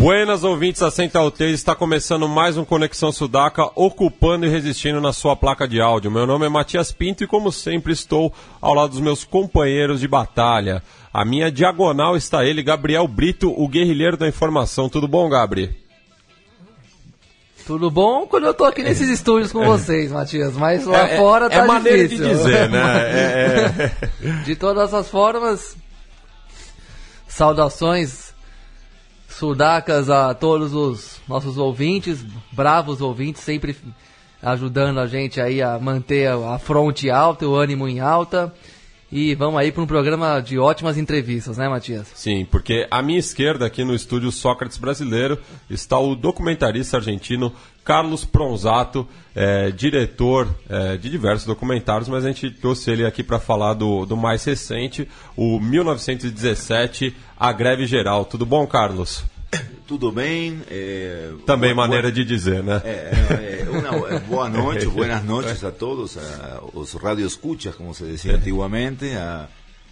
Buenas ouvintes da Central 3, está começando mais um Conexão Sudaca, ocupando e resistindo na sua placa de áudio. Meu nome é Matias Pinto e, como sempre, estou ao lado dos meus companheiros de batalha. A minha diagonal está ele, Gabriel Brito, o guerrilheiro da informação. Tudo bom, Gabri? Tudo bom quando eu tô aqui nesses estúdios com vocês, Matias, mas lá é, fora tá é maneira difícil. de dizer, né? É, é... De todas as formas, saudações sudacas a todos os nossos ouvintes, bravos ouvintes, sempre ajudando a gente aí a manter a fronte alta, o ânimo em alta. E vamos aí para um programa de ótimas entrevistas, né, Matias? Sim, porque à minha esquerda, aqui no estúdio Sócrates Brasileiro, está o documentarista argentino Carlos Pronzato, é, diretor é, de diversos documentários, mas a gente trouxe ele aqui para falar do, do mais recente, o 1917, A Greve Geral. Tudo bom, Carlos? Tudo bem. É, Também boa, maneira boa, de dizer, né? É, é, uma, boa noite, buenas noches a todos, a, os radioescuchas, como se decía antiguamente, a,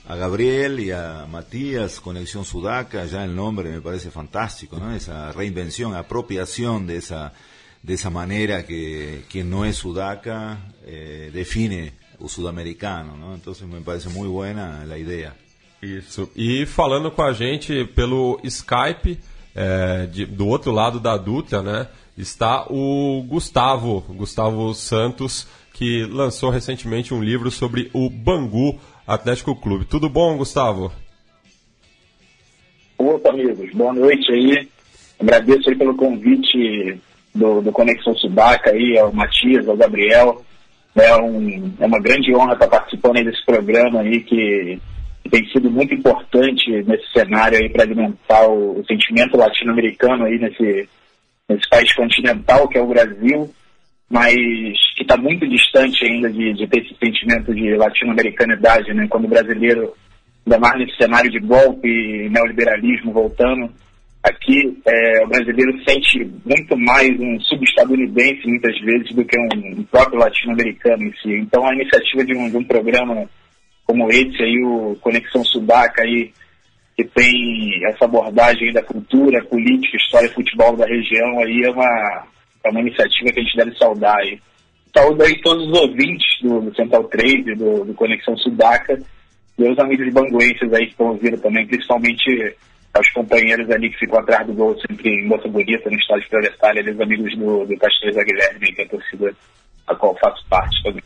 a Gabriel y a Matías, Conexión Sudaca, ya el nombre me parece fantástico, ¿no? Esa reinvención, apropiación de esa, de esa manera que quien no es Sudaca eh, define o sudamericano, ¿no? Entonces me parece muy buena la idea. Isso. E falando com a gente pelo Skype, é, de, do outro lado da Dutra, né, está o Gustavo, Gustavo Santos, que lançou recentemente um livro sobre o Bangu Atlético Clube. Tudo bom, Gustavo? Opa, amigos, boa noite aí. Agradeço aí pelo convite do, do Conexão Sudaca aí, ao Matias, ao Gabriel. É, um, é uma grande honra estar participando desse programa aí que tem sido muito importante nesse cenário aí para alimentar o, o sentimento latino-americano aí nesse, nesse país continental que é o Brasil, mas que está muito distante ainda de, de, ter esse sentimento de latino-americanidade, né? Quando o brasileiro, ainda mais nesse cenário de golpe e neoliberalismo voltando, aqui é, o brasileiro sente muito mais um subestadunidense muitas vezes do que um, um próprio latino-americano em si. Então a iniciativa de um, de um programa como esse aí, o Conexão Sudaca aí, que tem essa abordagem da cultura, política, história e futebol da região aí, é uma, é uma iniciativa que a gente deve saudar aí. Saúdo aí todos os ouvintes do, do Central 3 e do, do, Conexão Sudaca e os amigos banguenses aí que estão ouvindo também, principalmente aos companheiros ali que ficam atrás do gol sempre em Moça Bonita, no estádio Proletário, ali os amigos do, do Castells Aguilherme, que é a torcida a qual faço parte também.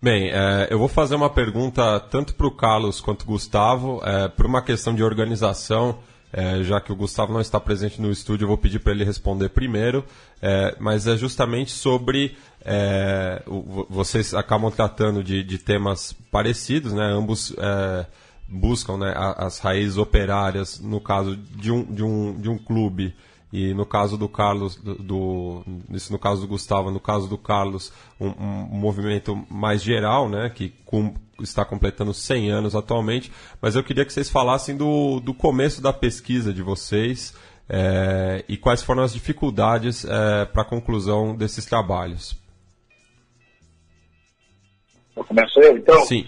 Bem, é, eu vou fazer uma pergunta tanto para o Carlos quanto o Gustavo, é, por uma questão de organização, é, já que o Gustavo não está presente no estúdio, eu vou pedir para ele responder primeiro, é, mas é justamente sobre. É, vocês acabam tratando de, de, temas parecidos, né? ambos é, buscam né, as raízes operárias, no caso de um, de um, de um clube e no caso do Carlos, do, isso no caso do Gustavo, no caso do Carlos, um, um movimento mais geral, né, que com, está completando 100 anos atualmente, mas eu queria que vocês falassem do, do começo da pesquisa de vocês é, e quais foram as dificuldades é, para a conclusão desses trabalhos. Começo eu, então? Sim.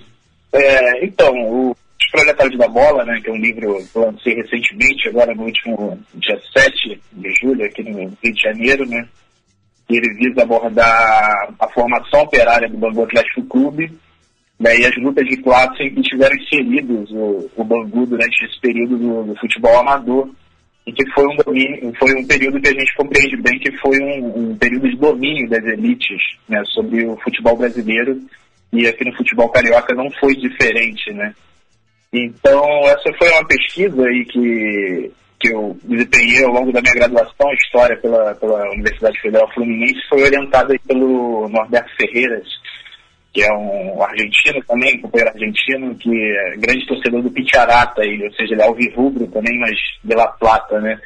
É, então, o Proletários da Bola, né, que é um livro que eu lancei recentemente, agora no último dia 7 de julho, aqui no Rio de Janeiro, né, ele visa abordar a formação operária do Bangu Atlético Clube. Né, e as lutas de classe que tiveram inseridos o, o Bangu durante esse período do, do, futebol amador, e que foi um, domínio, foi um período que a gente compreende bem que foi um, um período de domínio das elites né, sobre o futebol brasileiro, e aqui no futebol carioca não foi diferente, né? Então, essa foi uma pesquisa aí que, que eu desempenhei ao longo da minha graduação, História pela, pela Universidade Federal Fluminense, foi orientada pelo Norberto Ferreiras, que é um argentino também, companheiro argentino, que é grande torcedor do Picharata, ou seja, ele é alvirrubro também, mas de La Plata, né?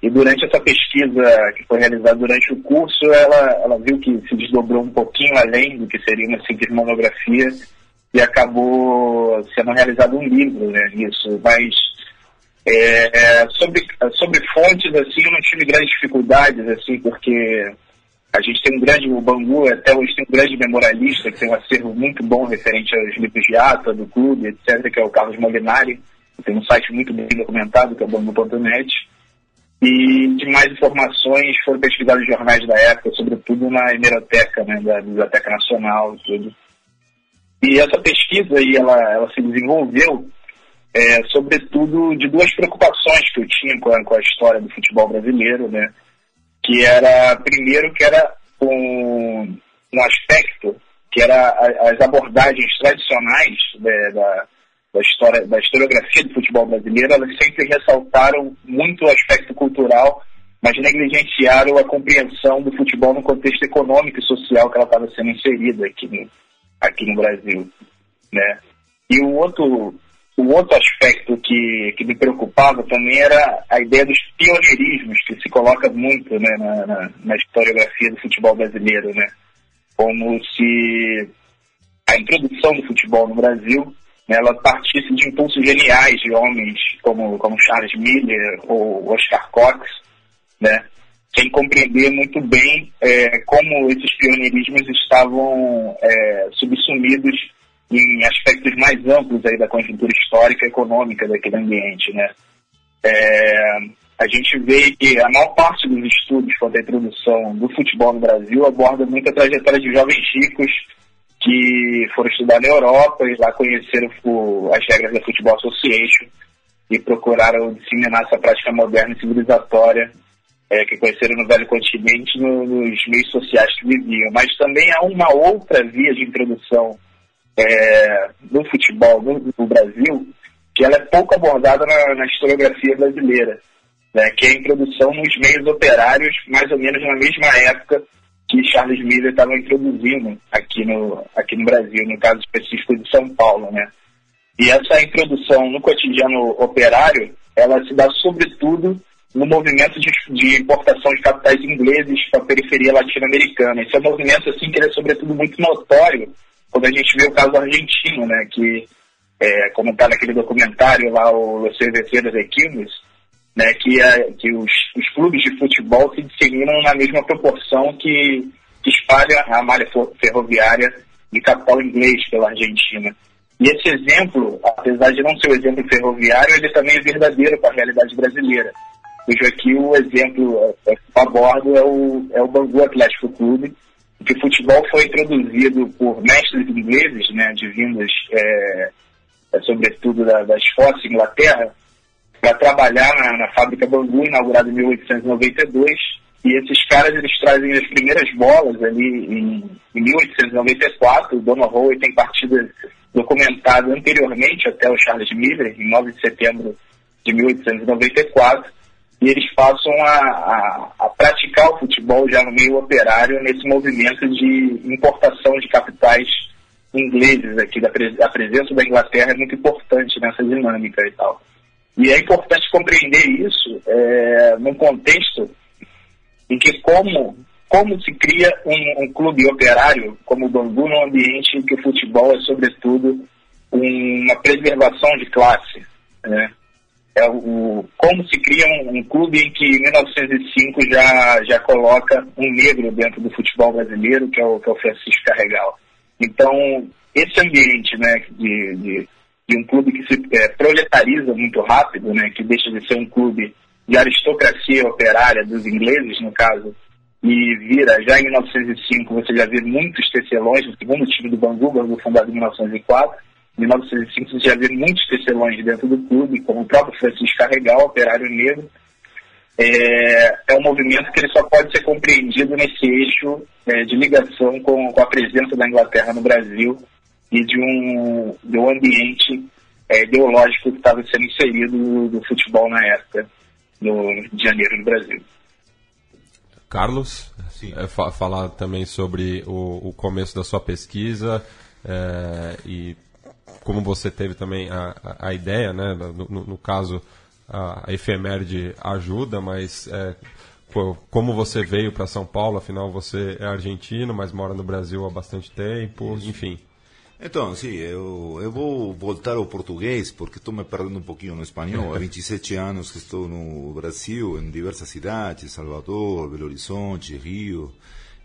E durante essa pesquisa que foi realizada durante o curso, ela, ela viu que se desdobrou um pouquinho além do que seria uma simples monografia e acabou sendo realizado um livro né, nisso. Mas é, sobre, sobre fontes, assim, eu não tive grandes dificuldades, assim, porque a gente tem um grande, o Bangu até hoje tem um grande memorialista, que tem um acervo muito bom referente aos livros de ata, do clube, etc., que é o Carlos Molinari, tem um site muito bem documentado, que é o bangu.net. E demais informações foram pesquisadas em jornais da época, sobretudo na hemeroteca, né, da Biblioteca Nacional, tudo. E essa pesquisa aí, ela, ela se desenvolveu, é, sobretudo, de duas preocupações que eu tinha com a, com a história do futebol brasileiro, né? Que era, primeiro, que era um, um aspecto que era as abordagens tradicionais né, da, da história, da historiografia do futebol brasileiro, elas sempre ressaltaram muito o aspecto cultural, mas negligenciaram a compreensão do futebol no contexto econômico e social que ela estava sendo inserida aqui no, aqui no Brasil, né? E o outro, o outro aspecto que, que me preocupava também era a ideia dos pioneirismos, que se coloca muito né, na, na, na historiografia do futebol brasileiro, né? Como se a introdução do futebol no Brasil né, ela partisse de impulsos geniais de homens como, como Charles Miller ou Oscar Cox, né, sem compreender muito bem é, como esses pioneirismos estavam é, subsumidos em aspectos mais amplos aí da conjuntura histórica e econômica daquele ambiente. Né. É, a gente vê que a maior parte dos estudos quanto à introdução do futebol no Brasil aborda muito a trajetória de jovens ricos que foram estudar na Europa e lá conheceram as regras da Futebol Association e procuraram disseminar essa prática moderna e civilizatória é, que conheceram no Velho Continente no, nos meios sociais que viviam. Mas também há uma outra via de introdução é, do futebol no, no, Brasil que ela é pouco abordada na, na historiografia brasileira, né, que é a introdução nos meios operários, mais ou menos na mesma época que Charles Miller estava introduzindo aqui no, aqui no Brasil, no caso específico de São Paulo, né? E essa introdução no cotidiano operário, ela se dá sobretudo no movimento de, de importação de capitais ingleses para a periferia latino-americana. Esse é um movimento assim que é sobretudo muito notório quando a gente vê o caso argentino, né? Que, é, como está naquele documentário lá, o Los de Quilmes, né, que, é, que os, os, clubes de futebol se disseminam na mesma proporção que, que espalha a malha ferroviária de capital inglês pela Argentina. E esse exemplo, apesar de não ser um exemplo ferroviário, ele também é verdadeiro para a realidade brasileira. Vejo aqui o exemplo é, é, a bordo é o, é o Bangu Atlético Clube, que o futebol foi introduzido por mestres ingleses, né, de é, é, sobretudo da, da Escócia Inglaterra, para trabalhar na, na, fábrica Bangu, inaugurada em 1892. E esses caras eles trazem as primeiras bolas ali em, em 1894. O Dona tem partida documentada anteriormente até o Charles Miller, em 9 de setembro de 1894. E eles passam a, a, a praticar o futebol já no meio operário nesse movimento de importação de capitais ingleses aqui. Da, a presença da Inglaterra é muito importante nessa dinâmica e tal. E é importante compreender isso é, num contexto em que como, como se cria um, um, clube operário como o Bangu num ambiente em que o futebol é, sobretudo, uma preservação de classe. Né? É o, como se cria um, um, clube em que em 1905 já, já coloca um negro dentro do futebol brasileiro, que é o, que é o Francisco Carregal. Então, esse ambiente né, de, de de um clube que se é, proletariza muito rápido, né, que deixa de ser um clube de aristocracia operária dos ingleses, no caso, e vira, já em 1905, você já vê muitos tecelões, o segundo time do Bangu, Bangu fundado em 1904, em 1905 você já vê muitos tecelões dentro do clube, como o próprio Francisco Carregal, operário negro, é, é, um movimento que ele só pode ser compreendido nesse eixo é, de ligação com, com, a presença da Inglaterra no Brasil e de um, de um ambiente é, ideológico que estava sendo inserido no, no, futebol na época, no Rio de Janeiro, no Brasil. Carlos, é, fa falar também sobre o, o, começo da sua pesquisa é, e como você teve também a, a, a ideia, né, no, no, caso a, a efeméride ajuda, mas é, como você veio para São Paulo, afinal você é argentino, mas mora no Brasil há bastante tempo, Isso. enfim. Então, sim, eu, eu vou voltar ao português, porque estou me perdendo um pouquinho no espanhol. Há 27 anos que estou no Brasil, em diversas cidades, Salvador, Belo Horizonte, Rio.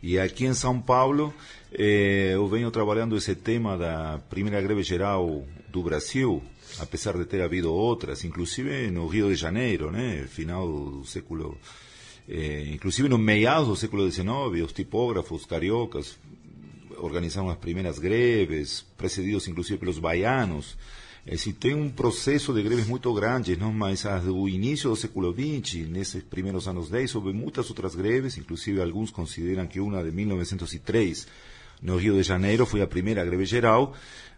E aqui em São Paulo, eu venho trabalhando esse tema da primeira greve geral do Brasil, apesar de ter havido outras, inclusive no Rio de Janeiro, né, final do século eh, inclusive no meados do século XIX, os tipógrafos cariocas organizaram as primeiras greves, precedidos inclusive pelos baianos. É, se tem um processo de greves muito grande, não? mas do início do século XX, nesses primeiros anos 10, houve muitas outras greves, inclusive alguns consideram que uma de 1903, no Rio de Janeiro, foi a primeira greve geral,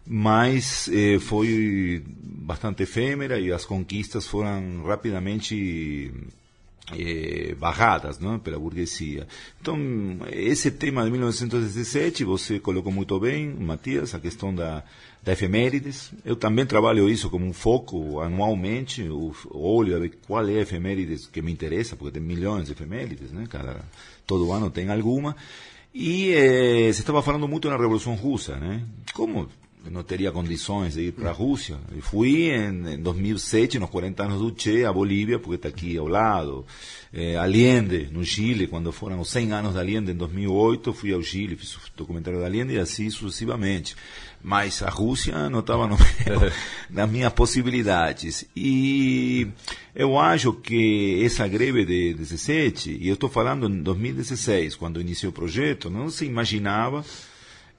mas eh, foi bastante efêmera e as conquistas foram rapidamente eh, barradas não, pela burguesia. Então, esse tema de 1917, você colocou muito bem, Matias, a questão da, da efemérides. Eu também trabalho isso como um foco anualmente, eu olho a ver qual é a efemérides que me interessa, porque tem milhões de efemérides, né? Cada, todo ano tem alguma. E eh, estava falando muito na Revolução Russa, né? Como não teria condições de ir para a Rússia. Eu fui em, em 2007, nos 40 anos do Che, a Bolívia, porque está aqui ao lado. Eh, Allende, no Chile, quando foram os 100 anos de Allende, em 2008, fui ao Chile, fiz o documentário de Allende e assim sucessivamente. Mas a Rússia não estava nas minhas possibilidades. E eu acho que essa greve de 17, e eu estou falando em 2016, quando iniciou o projeto, não se imaginava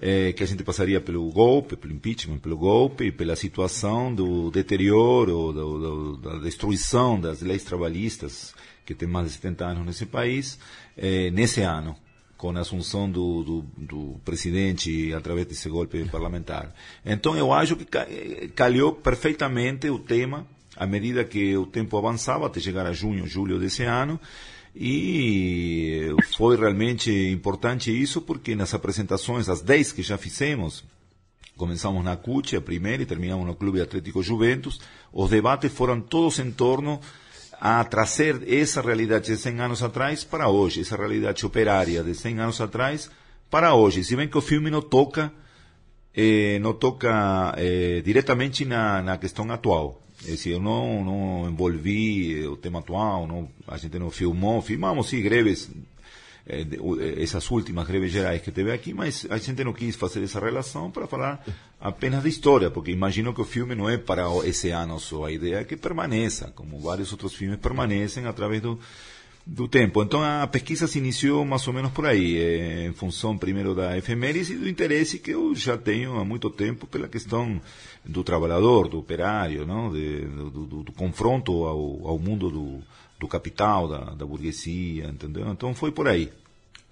é, que a gente passaria pelo golpe, pelo impeachment, pelo golpe, pela situação do deterioro, do, do, da destruição das leis trabalhistas, que tem mais de 70 anos nesse país, é, nesse ano, com a assunção do, do, do, presidente através desse golpe parlamentar. Então, eu acho que calhou perfeitamente o tema, à medida que o tempo avançava, até chegar a junho, julho desse ano, e foi realmente importante isso porque nas apresentações, as 10 que já fizemos, começamos na CUT, a primeira, e terminamos no Clube Atlético Juventus, os debates foram todos em torno a trazer essa realidade de 100 anos atrás para hoje, essa realidade operária de 100 anos atrás para hoje. Se bem que o filme não toca, eh, não toca eh, diretamente na, na questão atual. Decir, eu não, não envolvi o tema atual, não, a gente não filmou, filmamos sim greves, eh, essas últimas greves gerais que teve aqui, mas a gente não quis fazer essa relação para falar apenas de história, porque imagino que o filme não é para esse ano só, a ideia é que permaneça, como vários outros filmes permanecem através do, do tempo. Então a pesquisa se iniciou mais ou menos por aí, eh, em função primeiro da efeméride e do interesse que eu já tenho há muito tempo pela questão do trabalhador, do operário, não? De, do, do, do, confronto ao, ao mundo do, do capital, da, da burguesia, entendeu? Então foi por aí.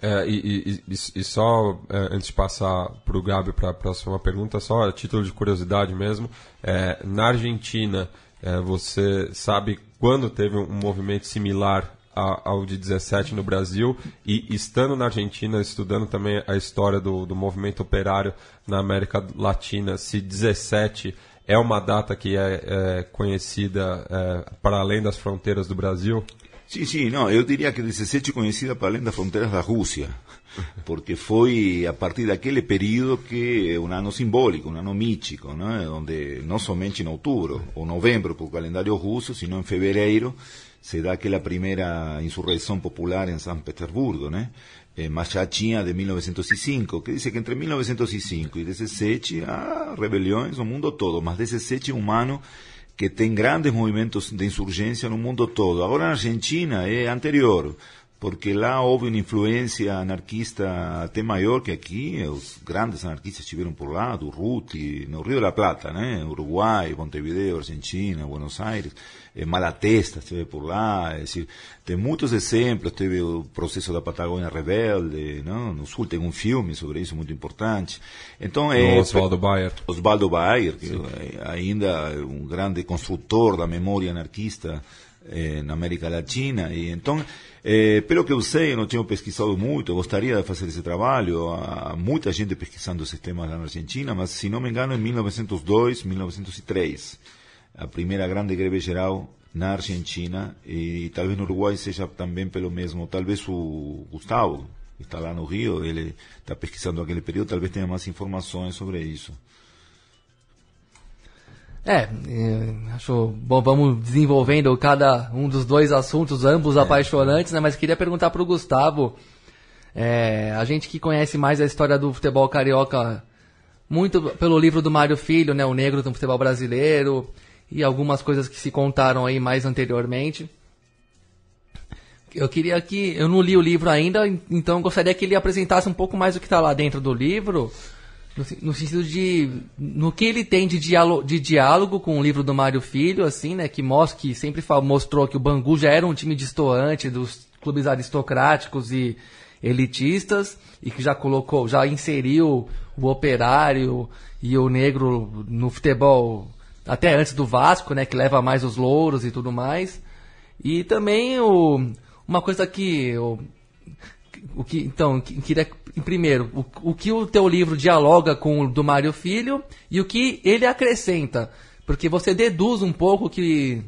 É, e, e, e, só é, antes de passar para o Gabi para a próxima pergunta, só a título de curiosidade mesmo, é, na Argentina, é, você sabe quando teve um movimento similar ao de 17 no Brasil e estando na Argentina, estudando também a história do, do movimento operário na América Latina, se 17 é uma data que é, é conhecida é, para além das fronteiras do Brasil? Sim, sim, não, eu diria que 17 é conhecida para além das fronteiras da Rússia, porque foi a partir daquele período que é um ano simbólico, um ano mítico, não onde não somente em outubro ou novembro, por calendário russo, sino em fevereiro, se dá aquela primeira insurreição popular em São Petersburgo, né? Eh, Machatinha de 1905, que diz que entre 1905 e 17 há rebeliões no mundo todo, mas 17 é um ano que tem grandes movimentos de insurgência no mundo todo. Agora na Argentina é anterior, porque lá houve uma influência anarquista até maior que aqui, os grandes anarquistas estiveram por lá, do Ruti, no Rio de la Plata, né? Uruguai, Montevideo, Argentina, Buenos Aires eh, Malatesta esteve por lá, é decir, tem muitos exemplos, teve o processo da Patagônia Rebelde, não? no Sul tem um filme sobre isso muito importante. Então, é, Oswaldo Bayer. Oswaldo Bayer, que é ainda é um grande construtor da memória anarquista eh, na América Latina, e então eh, pelo que eu sei, eu não tenho pesquisado muito, gostaria de fazer esse trabalho. Há muita gente pesquisando esses temas lá na Argentina, mas se não me engano, em 1902, 1903 a primeira grande greve geral na Argentina e talvez no Uruguai seja também pelo mesmo. Talvez o Gustavo, que está lá no Rio, ele está pesquisando aquele período, talvez tenha mais informações sobre isso. É, é, acho bom, vamos desenvolvendo cada um dos dois assuntos, ambos é. apaixonantes, né? Mas queria perguntar para o Gustavo, é, a gente que conhece mais a história do futebol carioca, muito pelo livro do Mário Filho, né? O Negro do Futebol Brasileiro, e algumas coisas que se contaram aí mais anteriormente. Eu queria que. Eu não li o livro ainda, então gostaria que ele apresentasse um pouco mais o que está lá dentro do livro no, no, sentido de no que ele tem de diálogo, de diálogo com o livro do Mário Filho, assim, né, que mostra que sempre mostrou que o Bangu já era um time distoante dos clubes aristocráticos e elitistas e que já colocou, já inseriu o operário e o negro no futebol até antes do Vasco, né, que leva mais os louros e tudo mais. E também o, uma coisa que o, o que então queria primeiro, o, o que o teu livro dialoga com o do Mário Filho e o que ele acrescenta. Porque você deduz um pouco que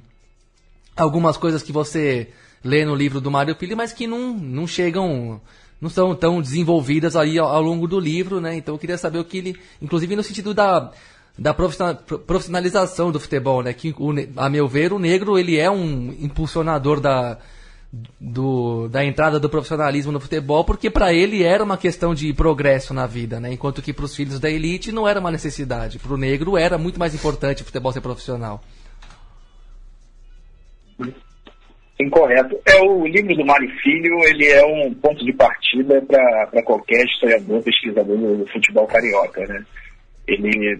algumas coisas que você lê no livro do Mário Filho, mas que não, não chegam, não são tão desenvolvidas aí ao, ao longo do livro, né? Então eu queria saber o que ele, inclusive no sentido da, da profissionalização do futebol, né? Que, a meu ver, o negro ele é um impulsionador da, do, da entrada do profissionalismo no futebol, porque para ele era uma questão de progresso na vida, né? enquanto que para os filhos da elite não era uma necessidade. Para o negro era muito mais importante o futebol ser profissional. Incorreto. É o livro do Mário Filho, ele é um ponto de partida para qualquer historiador, pesquisador do futebol carioca, né? Ele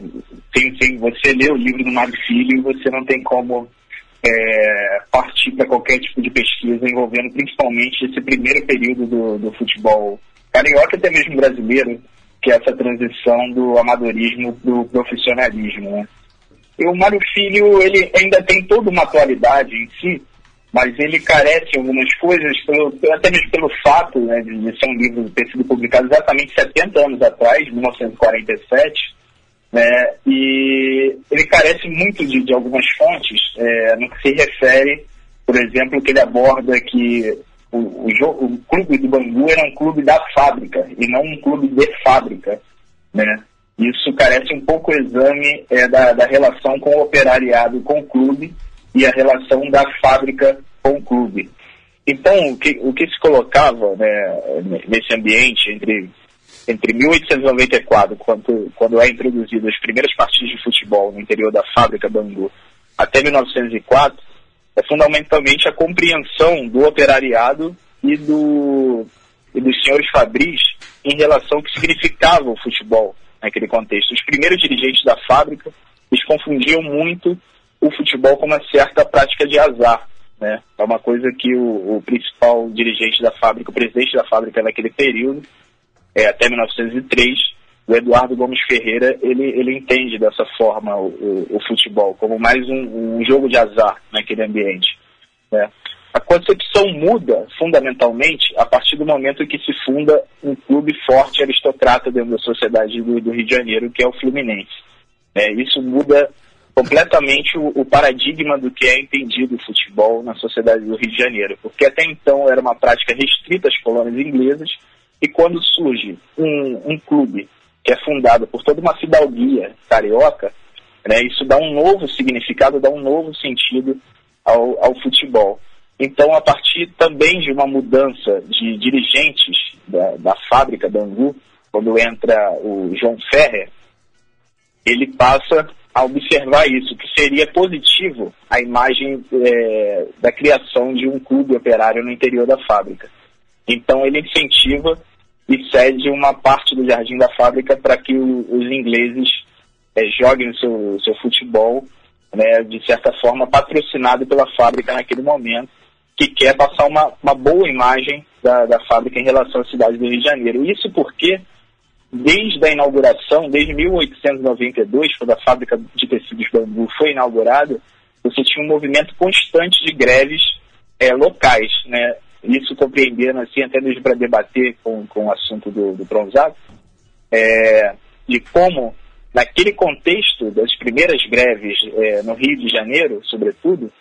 tem, tem, você lê o livro do Mário Filho, você não tem como é, partir para qualquer tipo de pesquisa envolvendo principalmente esse primeiro período do, do futebol carioca, até mesmo brasileiro, que é essa transição do amadorismo para o profissionalismo. Né? E o Mário Filho, ele ainda tem toda uma atualidade em si, mas ele carece de algumas coisas, pelo, até mesmo pelo fato né, de, ser um livro ter sido publicado exatamente 70 anos atrás, 1947, né, e ele carece muito de, de algumas fontes é, no que se refere, por exemplo, que ele aborda que o, o, o, clube do Bangu era um clube da fábrica e não um clube de fábrica. Né? Isso carece um pouco o exame é, da, da relação com o operariado com o clube e a relação da fábrica com o clube. Então, o que, o que se colocava né, nesse ambiente entre entre 1894, quando, quando é introduzido as primeiras partidas de futebol no interior da fábrica Bangu, até 1904, é fundamentalmente a compreensão do operariado e, do, e dos senhores fabris em relação ao que significava o futebol naquele contexto. Os primeiros dirigentes da fábrica, eles confundiam muito o futebol com uma certa prática de azar. Né? É uma coisa que o, o principal dirigente da fábrica, o presidente da fábrica naquele período, é, até 1903, o Eduardo Gomes Ferreira ele, ele entende dessa forma o, o, o futebol, como mais um, um, jogo de azar naquele ambiente. Né? A concepção muda fundamentalmente a partir do momento que se funda um clube forte aristocrata dentro da sociedade do, do Rio de Janeiro, que é o Fluminense. É, isso muda completamente o, o, paradigma do que é entendido o futebol na sociedade do Rio de Janeiro, porque até então era uma prática restrita às colônias inglesas, e quando surge um, um clube que é fundado por toda uma fidalguia carioca, né, isso dá um novo significado, dá um novo sentido ao, ao futebol. Então, a partir também de uma mudança de dirigentes da, da fábrica da Angu, quando entra o João Ferrer, ele passa a observar isso, que seria positivo a imagem é, da criação de um clube operário no interior da fábrica. Então, ele incentiva e cede uma parte do jardim da fábrica para que o, os ingleses é, joguem o seu, seu futebol, né, de certa forma patrocinado pela fábrica naquele momento, que quer passar uma, uma boa imagem da, da fábrica em relação à cidade do Rio de Janeiro. Isso porque, desde a inauguração, desde 1892, quando a fábrica de tecidos bambu foi inaugurada, você tinha um movimento constante de greves é, locais, né? Isso compreendendo, assim, até mesmo para debater com, com o assunto do, do bronzado, é, de como naquele contexto das primeiras greves é, no Rio de Janeiro, sobretudo,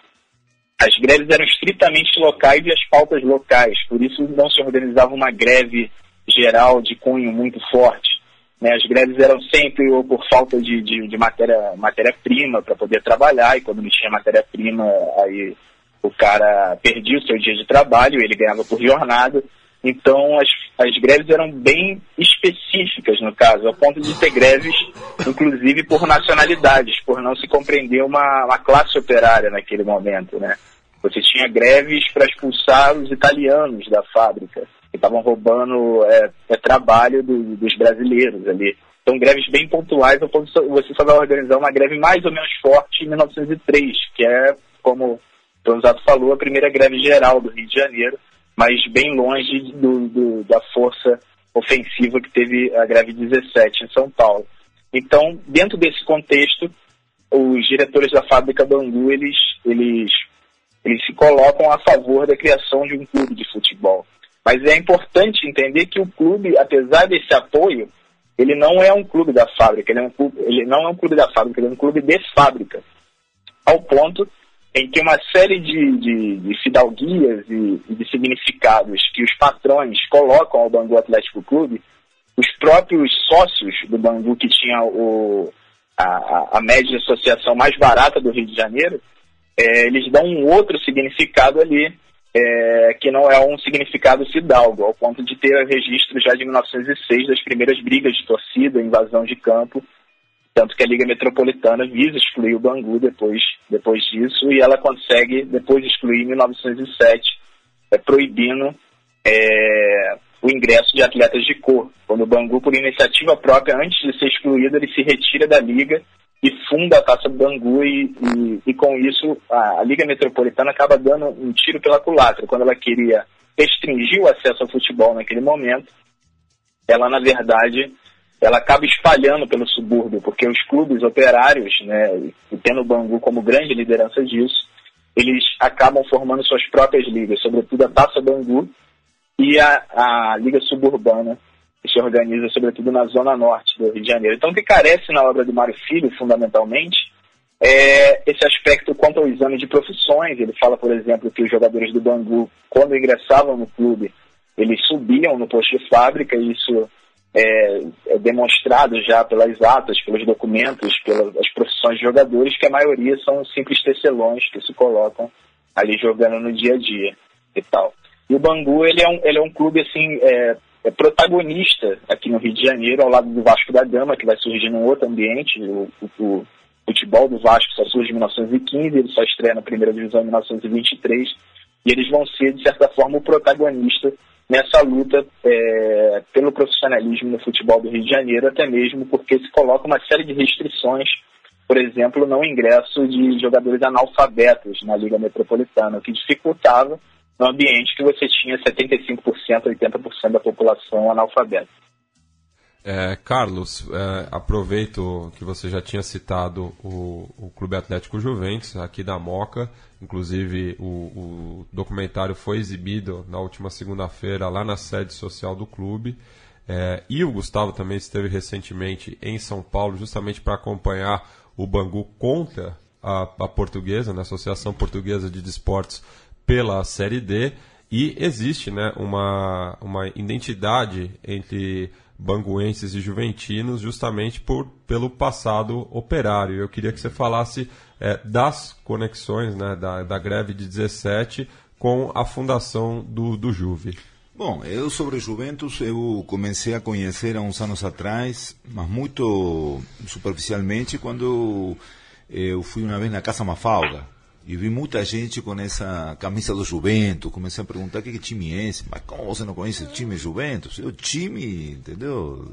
as greves eram estritamente locais e as pautas locais, por isso não se organizava uma greve geral de cunho muito forte. Né? As greves eram sempre ou por falta de, de, de matéria-prima matéria para poder trabalhar, e quando não tinha matéria-prima, aí o cara perdia o seu dia de trabalho, ele ganhava por jornada. Então, as, as greves eram bem específicas, no caso, a ponto de ter greves, inclusive por nacionalidades, por não se compreender uma, uma classe operária naquele momento, né? Você tinha greves para expulsar os italianos da fábrica, que estavam roubando é, é trabalho do, dos brasileiros ali. Então, greves bem pontuais, você só vai organizar uma greve mais ou menos forte em 1903, que é, como Tonzato falou, a primeira greve geral do Rio de Janeiro, mas bem longe do, do, da força ofensiva que teve a greve 17 em São Paulo. Então, dentro desse contexto, os diretores da fábrica Bangu, eles, eles, eles se colocam a favor da criação de um clube de futebol. Mas é importante entender que o clube, apesar desse apoio, ele não é um clube da fábrica, ele, é um clube, ele não é um clube da fábrica, ele é um clube de fábrica. Ao ponto em que uma série de, de, de fidalguias e, de significados que os patrões colocam ao Bangu Atlético Clube, os próprios sócios do Bangu, que tinha o, a, a média de associação mais barata do Rio de Janeiro, é, eles dão um outro significado ali, é, que não é um significado fidalgo, ao ponto de ter registro já de 1906 das primeiras brigas de torcida, invasão de campo, tanto que a Liga Metropolitana visa excluir o Bangu depois, depois disso, e ela consegue depois excluir em 1907, é, proibindo é, o ingresso de atletas de cor. Quando o Bangu, por iniciativa própria, antes de ser excluído, ele se retira da Liga e funda a Taça do Bangu e, e, e com isso a, a, Liga Metropolitana acaba dando um tiro pela culatra. Quando ela queria restringir o acesso ao futebol naquele momento, ela, na verdade, ela acaba espalhando pelo subúrbio, porque os clubes operários, né, e tendo o Bangu como grande liderança disso, eles acabam formando suas próprias ligas, sobretudo a Taça Bangu e a, a Liga Suburbana, que se organiza sobretudo na zona norte do Rio de Janeiro. Então, o que carece na obra do Mário Filho, fundamentalmente, é esse aspecto quanto ao exame de profissões. Ele fala, por exemplo, que os jogadores do Bangu, quando ingressavam no clube, eles subiam no posto de fábrica, e isso é, é, demonstrado já pelas atas, pelos documentos, pelas profissões de jogadores, que a maioria são simples tecelões que se colocam ali jogando no dia a dia e tal. E o Bangu, ele é um, ele é um clube, assim, é, é protagonista aqui no Rio de Janeiro, ao lado do Vasco da Gama, que vai surgir num outro ambiente. O, o, o futebol do Vasco só surge em 1915, ele só estreia na primeira divisão em 1923, e eles vão ser, de certa forma, o protagonista nessa luta é, pelo profissionalismo no futebol do Rio de Janeiro, até mesmo porque se coloca uma série de restrições, por exemplo, no ingresso de jogadores analfabetos na Liga Metropolitana, o que dificultava no ambiente que você tinha 75%, 80% da população analfabeta. É, Carlos, é, aproveito que você já tinha citado o, o, Clube Atlético Juventus, aqui da Moca. Inclusive, o, o documentário foi exibido na última segunda-feira lá na sede social do clube. É, e o Gustavo também esteve recentemente em São Paulo, justamente para acompanhar o Bangu contra a, a portuguesa, na né, Associação Portuguesa de Desportos, pela Série D. E existe né, uma, uma identidade entre banguenses e juventinos justamente por, pelo passado operário. Eu queria que você falasse é, das conexões né, da, da greve de 17 com a fundação do, do Juve. Bom, eu sobre Juventus eu comecei a conhecer há uns anos atrás, mas muito superficialmente quando eu fui uma vez na Casa Mafalda, e vi muita gente com essa camisa do Juventus. Comecei a perguntar que, que time é esse. Mas como você não conhece o time Juventus? É o time, entendeu?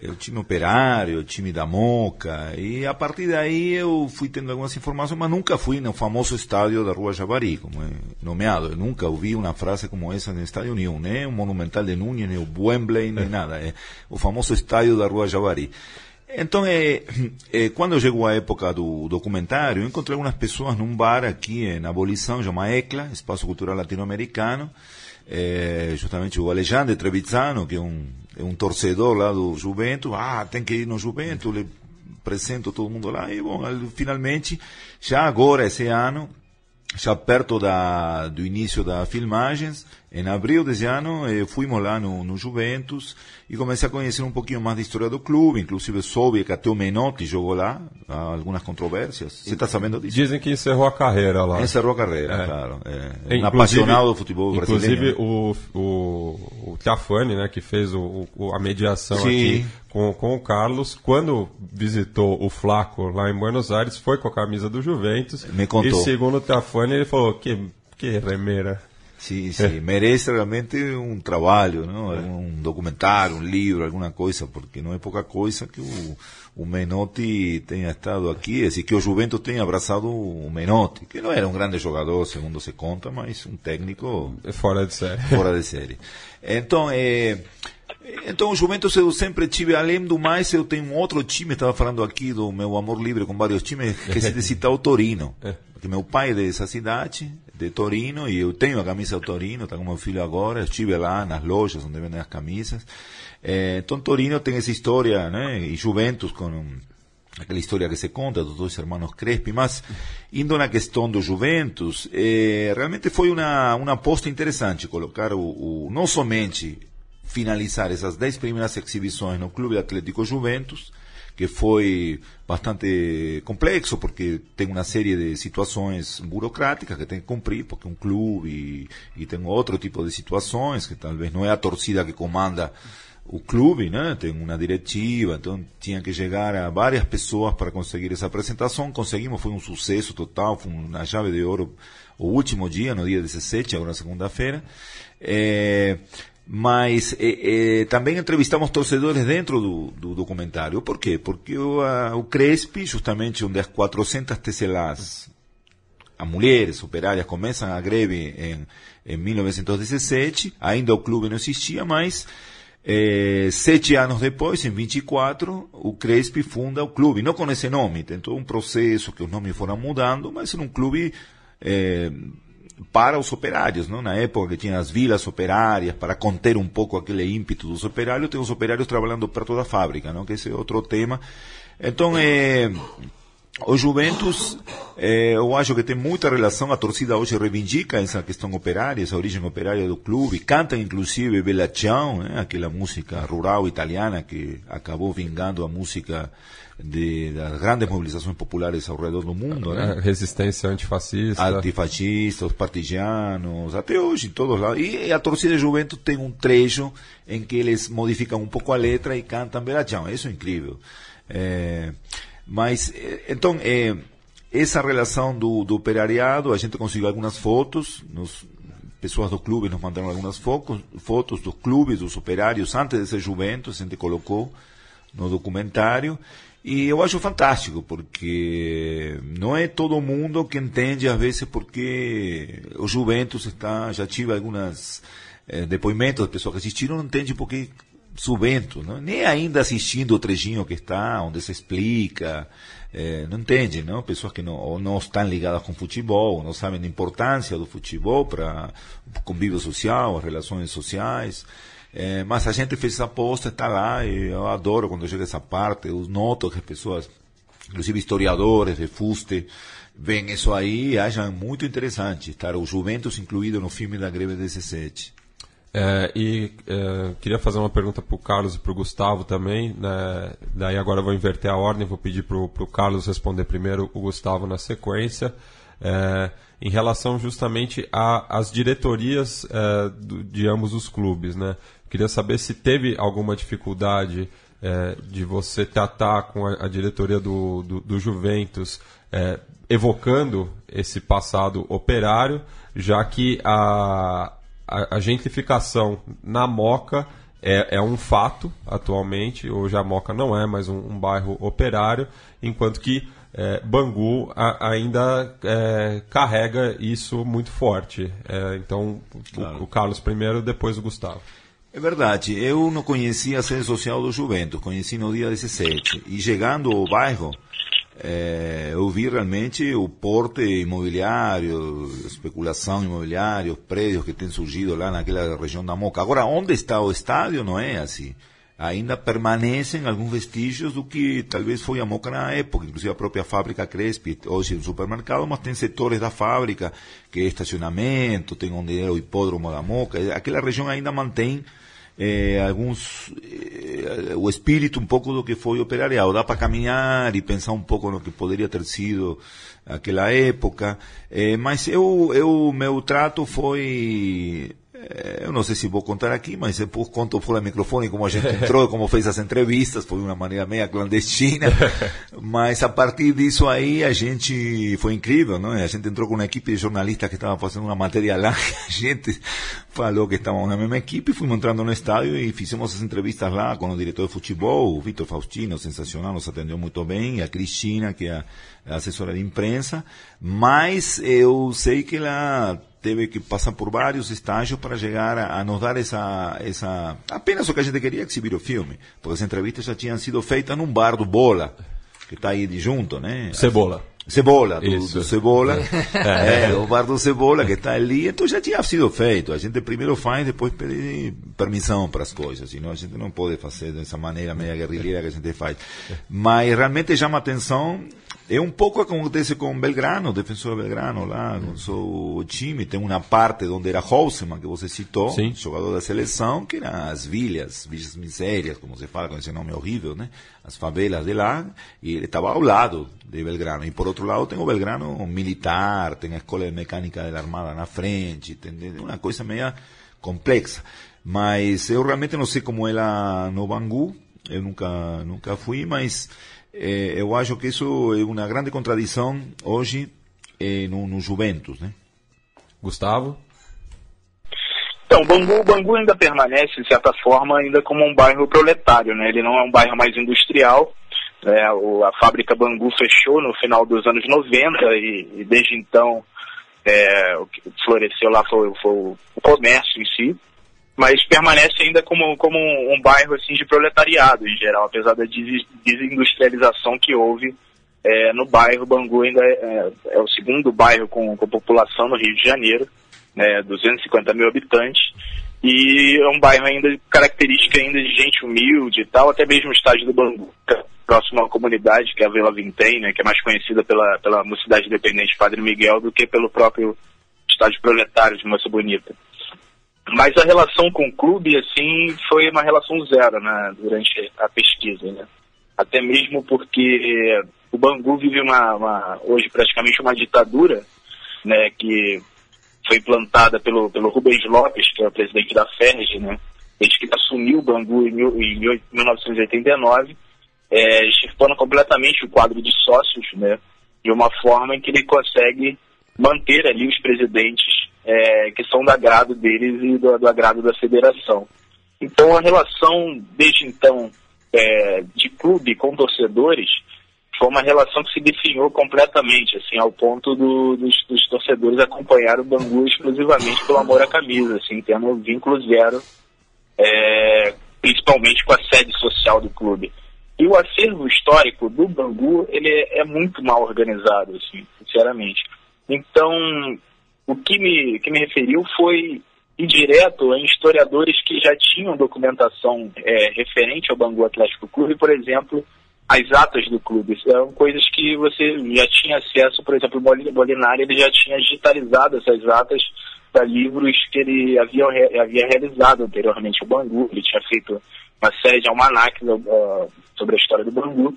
É o time operário, o time da Moca. E a partir daí eu fui tendo algumas informações, mas nunca fui no famoso estádio da Rua Javari, como é nomeado. Eu nunca ouvi uma frase como essa no estádio nenhum, nem o Monumental de Núñez, nem o Wembley, nem nada. É o famoso estádio da Rua Javari. Então, é, é, quando chegou a época do documentário, eu encontrei algumas pessoas num bar aqui na Abolição, chama ECLA, Espaço Cultural Latino-Americano, é, justamente o Alexandre Trevizzano, que é um, é um torcedor lá do Juventus, ah, tem que ir no Juventus, apresento todo mundo lá. E, bom, finalmente, já agora, esse ano, já perto da, do início das filmagens, em abril desse ano, eh, fomos lá no, no, Juventus e comecei a conhecer um pouquinho mais da história do clube, inclusive soube que até o Menotti jogou lá, há algumas controvérsias. Você está sabendo disso? Dizem que encerrou a carreira lá. Encerrou a carreira, é. claro. É, um apaixonado do futebol brasileiro. Inclusive o, o, o Tiafani, né, que fez o, o, a mediação Sim. aqui com, com o Carlos, quando visitou o Flaco lá em Buenos Aires, foi com a camisa do Juventus. Me contou. E segundo o Tiafani, ele falou que, que remeira. Sí, sí, merece realmente un trabajo, ¿no? Un documental, un libro, alguna cosa, porque no es poca cosa que o, Menotti tenha estado aqui, é decir, que o Juventus tenha abraçado o Menotti, que não era um grande jogador, segundo se conta, mas um técnico... Fora de série. Fora de série. Então, é... Então, o Juventus eu sempre tive, além do mais, eu tenho um outro time, estava falando aqui do meu amor livre com vários times, que se citar o Torino. Porque meu pai é dessa cidade, de Torino e eu tenho a camisa do Torino, está com meu filho agora, estive lá nas lojas onde vendem as camisas. É, então Torino tem essa história, né? E Juventus com aquela história que se conta dos dois irmãos Crespi, mas indo na questão do Juventus, é, realmente foi uma, uma aposta interessante colocar o, o, não somente finalizar essas dez primeiras exibições no Clube Atlético Juventus, que foi bastante complexo, porque tem uma série de situações burocráticas que tem que cumprir, porque um clube e, e tem outro tipo de situações, que talvez não é a torcida que comanda o clube, né? Tem uma diretiva, então tinha que chegar a várias pessoas para conseguir essa apresentação. Conseguimos, foi um sucesso total, foi uma chave de ouro o último dia, no dia 17, agora segunda-feira. É, mas eh, eh, também entrevistamos torcedores dentro do, do, documentário. Por quê? Porque o, a, o Crespi, justamente onde as 400 tecelãs, as mulheres operárias, começam a greve em, em 1917, ainda o clube não existia, mas eh, sete anos depois, em 24, o Crespi funda o clube, não com esse nome, tem todo um processo que os nomes foram mudando, mas era um clube eh, para os operários, não? na época que tinha as vilas operárias, para conter um pouco aquele ímpeto dos operários, tem os operários trabalhando perto da fábrica, não? que esse é outro tema. Então, é, o Juventus, é, eu acho que tem muita relação, a torcida hoje reivindica essa questão operária, essa origem operária do clube, canta inclusive Bella Ciao, né? aquela música rural italiana que acabou vingando a música de, das grandes mobilizações populares ao redor do mundo, né? Resistência antifascista. Antifascista, os partisanos, até hoje, em todos lados. E a torcida de Juventus tem um trecho em que eles modificam um pouco a letra e cantam Belachão. Isso é incrível. É, mas, eh, então, é, essa relação do, do operariado, a gente conseguiu algumas fotos, nos, pessoas do clube nos mandaram algumas fotos, dos clubes, dos operários, antes de ser Juventus, a gente colocou no documentário. E eu acho fantástico, porque não é todo mundo que entende, às vezes, porque o Juventus está. Já tive alguns eh, depoimentos de pessoas que assistiram, não entende porque Juventus, não? nem ainda assistindo o trechinho que está, onde se explica, eh, não entende, não? Pessoas que não, ou não estão ligadas com futebol, não sabem a importância do futebol para o convívio social, as relações sociais. É, mas a gente fez essa aposta, está lá, e eu adoro quando chega essa parte, eu noto que as pessoas, inclusive historiadores de fuste, veem isso aí e acham muito interessante estar o Juventus incluído no filme da greve 17. É, e é, queria fazer uma pergunta para o Carlos e para o Gustavo também. Né? Daí agora eu vou inverter a ordem, vou pedir para o Carlos responder primeiro, o Gustavo na sequência. É, em relação justamente às diretorias é, do, de ambos os clubes, né? Queria saber se teve alguma dificuldade é, de você tratar com a, a diretoria do, do, do Juventus, é, evocando esse passado operário, já que a, a, a gentrificação na Moca é, é, um fato atualmente. Hoje a Moca não é mais um, um bairro operário, enquanto que é, Bangu a, ainda é, carrega isso muito forte. É, então, claro. o, o, Carlos primeiro, depois o Gustavo. É verdade, eu não conhecia a sede social do Juventus, conheci no dia 17. E chegando ao bairro, é, eu vi realmente o porte imobiliário, especulação imobiliária, os prédios que têm surgido lá naquela região da Moca. Agora, onde está o estádio não é assim. ainda permanecem alguns vestígios do que talvez foi a Moca na época, inclusive a própria fábrica Crespi, hoje um supermercado, mas tem setores da fábrica, que é estacionamento, tem onde é o hipódromo da Moca, aquela região ainda mantém eh, alguns eh, o espírito um pouco do que foi operariado. Dá para caminhar e pensar um pouco no que poderia ter sido aquela época. Eh, mas eu, eu, meu trato foi eu não sei se vou contar aqui, mas depois conto fora do microfone como a gente entrou, como fez as entrevistas, foi uma maneira meio clandestina, mas a partir disso aí a gente, foi incrível, não? A gente entrou com uma equipe de jornalistas que estavam fazendo uma matéria lá, a gente falou que estávamos na mesma equipe, fomos entrando no estádio e fizemos as entrevistas lá com o diretor de futebol, o Vitor Faustino, sensacional, nos atendeu muito bem, e a Cristina, que é a assessora de imprensa, mas eu sei que ela teve que passar por vários estágios para chegar a, a, nos dar essa, essa. apenas o que a gente queria exibir o filme. Porque as entrevistas já tinham sido feitas num bar do Bola, que está aí de junto, né? Cebola. Cebola, do, do Cebola, é, o bar do Cebola que está ali, então já tinha sido feito. A gente primeiro faz, depois pede permissão para as coisas, senão a gente não pode fazer dessa maneira meia guerrilheira que a gente faz. Mas realmente chama atenção é um pouco como acontece com Belgrano, defensor Belgrano, lá com seu time. Tem uma parte onde era Houseman, que você citou, Sim. jogador da seleção, que eram as vilhas, vilhas misérias, como se fala com esse nome horrível, né? As favelas de lá, e ele estava ao lado de Belgrano. E por outro lado tem o Belgrano militar, tem a escola de mecânica da Armada na frente, tem uma coisa meio complexa. Mas eu realmente não sei como é lá no Bangu, eu nunca, nunca fui, mas eh, eu acho que isso é uma grande contradição hoje eh, no, no Juventus, né? Gustavo? Então, Bangu, Bangu ainda permanece, de certa forma, ainda como um bairro proletário, né? Ele não é um bairro mais industrial, né? o, a fábrica Bangu fechou no final dos anos 90 e, e desde então é, o que floresceu lá foi, foi o comércio em si mas permanece ainda como, como um, um, bairro assim de proletariado em geral, apesar da desindustrialização que houve é, no bairro. Bangu ainda é, é, é o segundo bairro com, com, população no Rio de Janeiro, né, 250 mil habitantes, e é um bairro ainda característica ainda de gente humilde e tal, até mesmo o estádio do Bangu, é próximo à comunidade, que é a Vila Vintém, né, que é mais conhecida pela, pela Mocidade Independente Padre Miguel do que pelo próprio estádio proletário de Moça Bonita. Mas a relação com o clube, assim, foi uma relação zero, né, durante a pesquisa, né. Até mesmo porque o Bangu vive uma, uma hoje praticamente uma ditadura, né, que foi implantada pelo, pelo Rubens Lopes, que é o presidente da FERJ, né, desde que assumiu o Bangu em, em 1989, é, extirpando completamente o quadro de sócios, né, de uma forma em que ele consegue manter ali os presidentes é, que são do agrado deles e do, do, agrado da federação. Então a relação desde então é, de clube com torcedores foi uma relação que se definiu completamente, assim, ao ponto do, dos, dos, torcedores acompanhar o Bangu exclusivamente pelo amor à camisa, assim, tendo vínculo zero, é, principalmente com a sede social do clube. E o acervo histórico do Bangu, ele é, é muito mal organizado, assim, sinceramente. Então, o que me, que me referiu foi indireto em historiadores que já tinham documentação é, referente ao Bangu Atlético Clube, por exemplo, as atas do clube. São coisas que você já tinha acesso, por exemplo, o Molinari ele já tinha digitalizado essas atas para livros que ele havia, havia realizado anteriormente o Bangu, ele tinha feito uma série de almanacs uh, sobre a história do Bangu.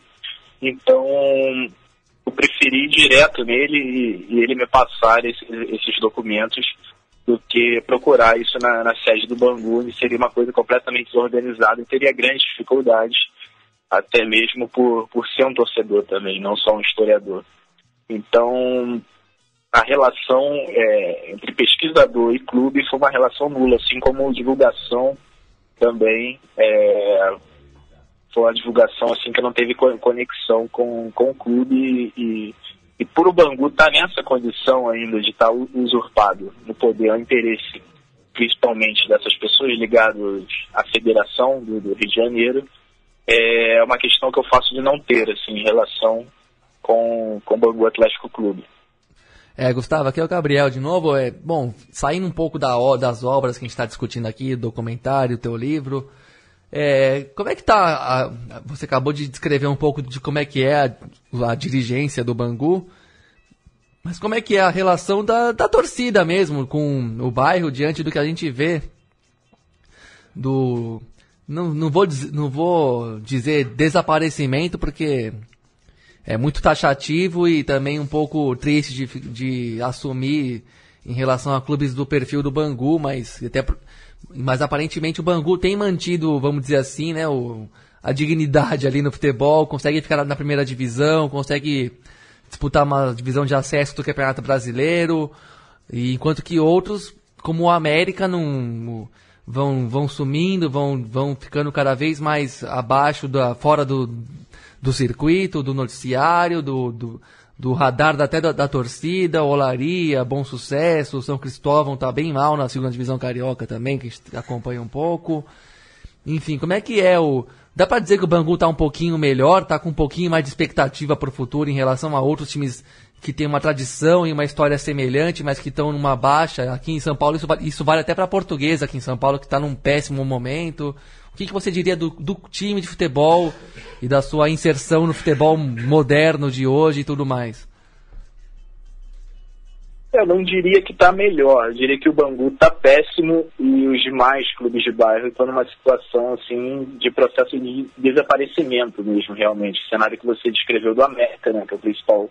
Então, eu preferi ir direto nele e, e ele me passar esse, esses documentos do que procurar isso na, na sede do Bangu, e seria uma coisa completamente desorganizada e teria grandes dificuldades, até mesmo por, por ser um torcedor também, não só um historiador. Então, a relação é, entre pesquisador e clube foi uma relação nula, assim como divulgação também é, foi uma divulgação assim que não teve conexão com, com o clube e, e por o Bangu estar tá nessa condição ainda de estar tá usurpado no poder, ao interesse principalmente dessas pessoas ligadas à federação do, do, Rio de Janeiro, é uma questão que eu faço de não ter assim, em relação com, com o Bangu Atlético Clube. É, Gustavo, aqui é o Gabriel de novo. É, bom, saindo um pouco da, das obras que a gente está discutindo aqui, documentário, teu livro, É, como é que tá? A, você acabou de descrever um pouco de como é que é a, a, dirigência do Bangu, mas como é que é a relação da, da torcida mesmo com o bairro diante do que a gente vê do não, não, vou, não vou dizer desaparecimento porque é muito taxativo e também um pouco triste de, de assumir em relação a clubes do perfil do Bangu, mas até mas aparentemente o Bangu tem mantido, vamos dizer assim, né, o, a dignidade ali no futebol, consegue ficar na primeira divisão, consegue disputar uma divisão de acesso do Campeonato Brasileiro, e enquanto que outros, como o América, não vão, vão sumindo, vão, vão ficando cada vez mais abaixo, da, fora do, do circuito, do noticiário, do, do, do radar até da, da, torcida, Olaria, Bom Sucesso, São Cristóvão tá bem mal na segunda divisão carioca também, que a gente acompanha um pouco. Enfim, como é que é o. Dá pra dizer que o Bangu tá um pouquinho melhor, tá com um pouquinho mais de expectativa pro futuro em relação a outros times que têm uma tradição e uma história semelhante, mas que estão numa baixa. Aqui em São Paulo, isso, isso vale até pra portuguesa aqui em São Paulo, que tá num péssimo momento. O que, que você diria do, do, time de futebol e da sua inserção no futebol moderno de hoje e tudo mais? Eu não diria que está melhor, eu diria que o Bangu está péssimo e os demais clubes de bairro estão numa situação assim de processo de desaparecimento mesmo, realmente. O cenário que você descreveu do América, né, que é o principal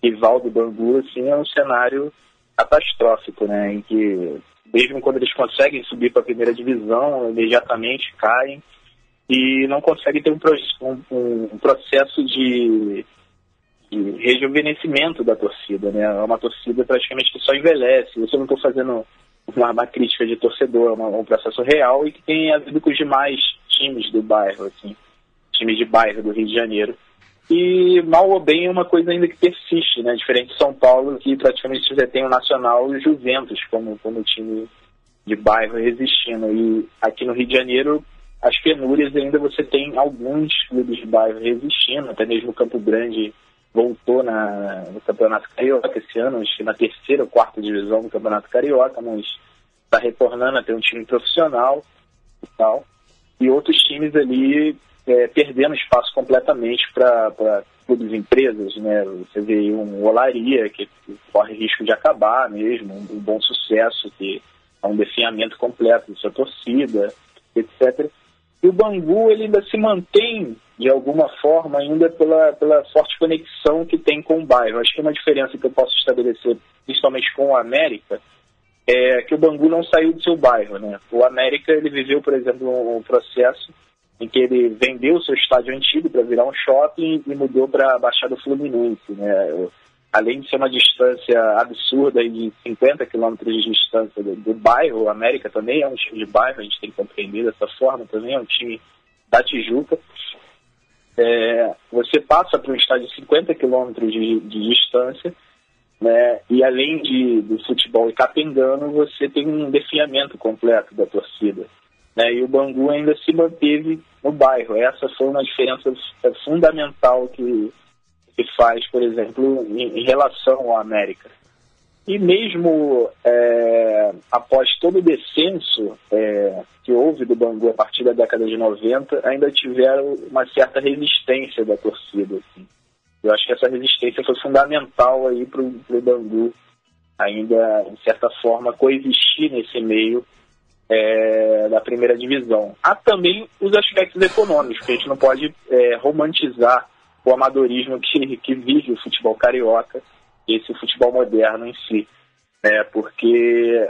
rival do Bangu, assim, é um cenário catastrófico, né, em que mesmo quando eles conseguem subir para a primeira divisão, imediatamente caem e não conseguem ter um, um, um processo de, de, rejuvenescimento da torcida. Né? É uma torcida praticamente que só envelhece. Isso eu não estou fazendo uma, uma, crítica de torcedor, é um processo real e que tem ver com os demais times do bairro, assim, times de bairro do Rio de Janeiro. E mal ou bem é uma coisa ainda que persiste, né? Diferente de São Paulo, que praticamente já tem o Nacional e o Juventus como, como time de bairro resistindo. E aqui no Rio de Janeiro, as penúrias ainda você tem alguns clubes de bairro resistindo, até mesmo o Campo Grande voltou na, no Campeonato Carioca esse ano, acho que na terceira ou quarta divisão do Campeonato Carioca, mas está retornando a ter um time profissional e tal. E outros times ali é, perdendo espaço completamente para clubes e empresas, né? Você vê um Olaria que, corre risco de acabar mesmo, um, um, bom sucesso que é um definhamento completo de sua torcida, etc. E o Bangu ele ainda se mantém de alguma forma ainda pela, pela forte conexão que tem com o bairro. Acho que uma diferença que eu posso estabelecer, principalmente com o América, é que o Bangu não saiu do seu bairro, né? O América ele viveu, por exemplo, um processo em que ele vendeu seu estádio antigo para virar um shopping e mudou para a Baixada Fluminense. Né? Além de ser uma distância absurda de 50 quilômetros de distância do, do, bairro, o América também é um time de bairro, a gente tem que compreender dessa forma, também é um time da Tijuca. É, você passa para um estádio de 50 quilômetros de, de distância, né, e além de, do futebol e capengano, você tem um definhamento completo da torcida. Né, e o Bangu ainda se manteve no bairro. Essa foi uma diferença fundamental que, que faz, por exemplo, em, em relação ao América. E mesmo é, após todo o descenso é, que houve do Bangu a partir da década de 90, ainda tiveram uma certa resistência da torcida. Assim. Eu acho que essa resistência foi fundamental aí para o Bangu ainda, de certa forma, coexistir nesse meio é, da primeira divisão. Há também os aspectos econômicos, que a gente não pode é, romantizar o amadorismo que, que vive o futebol carioca, esse futebol moderno em si. Né? Porque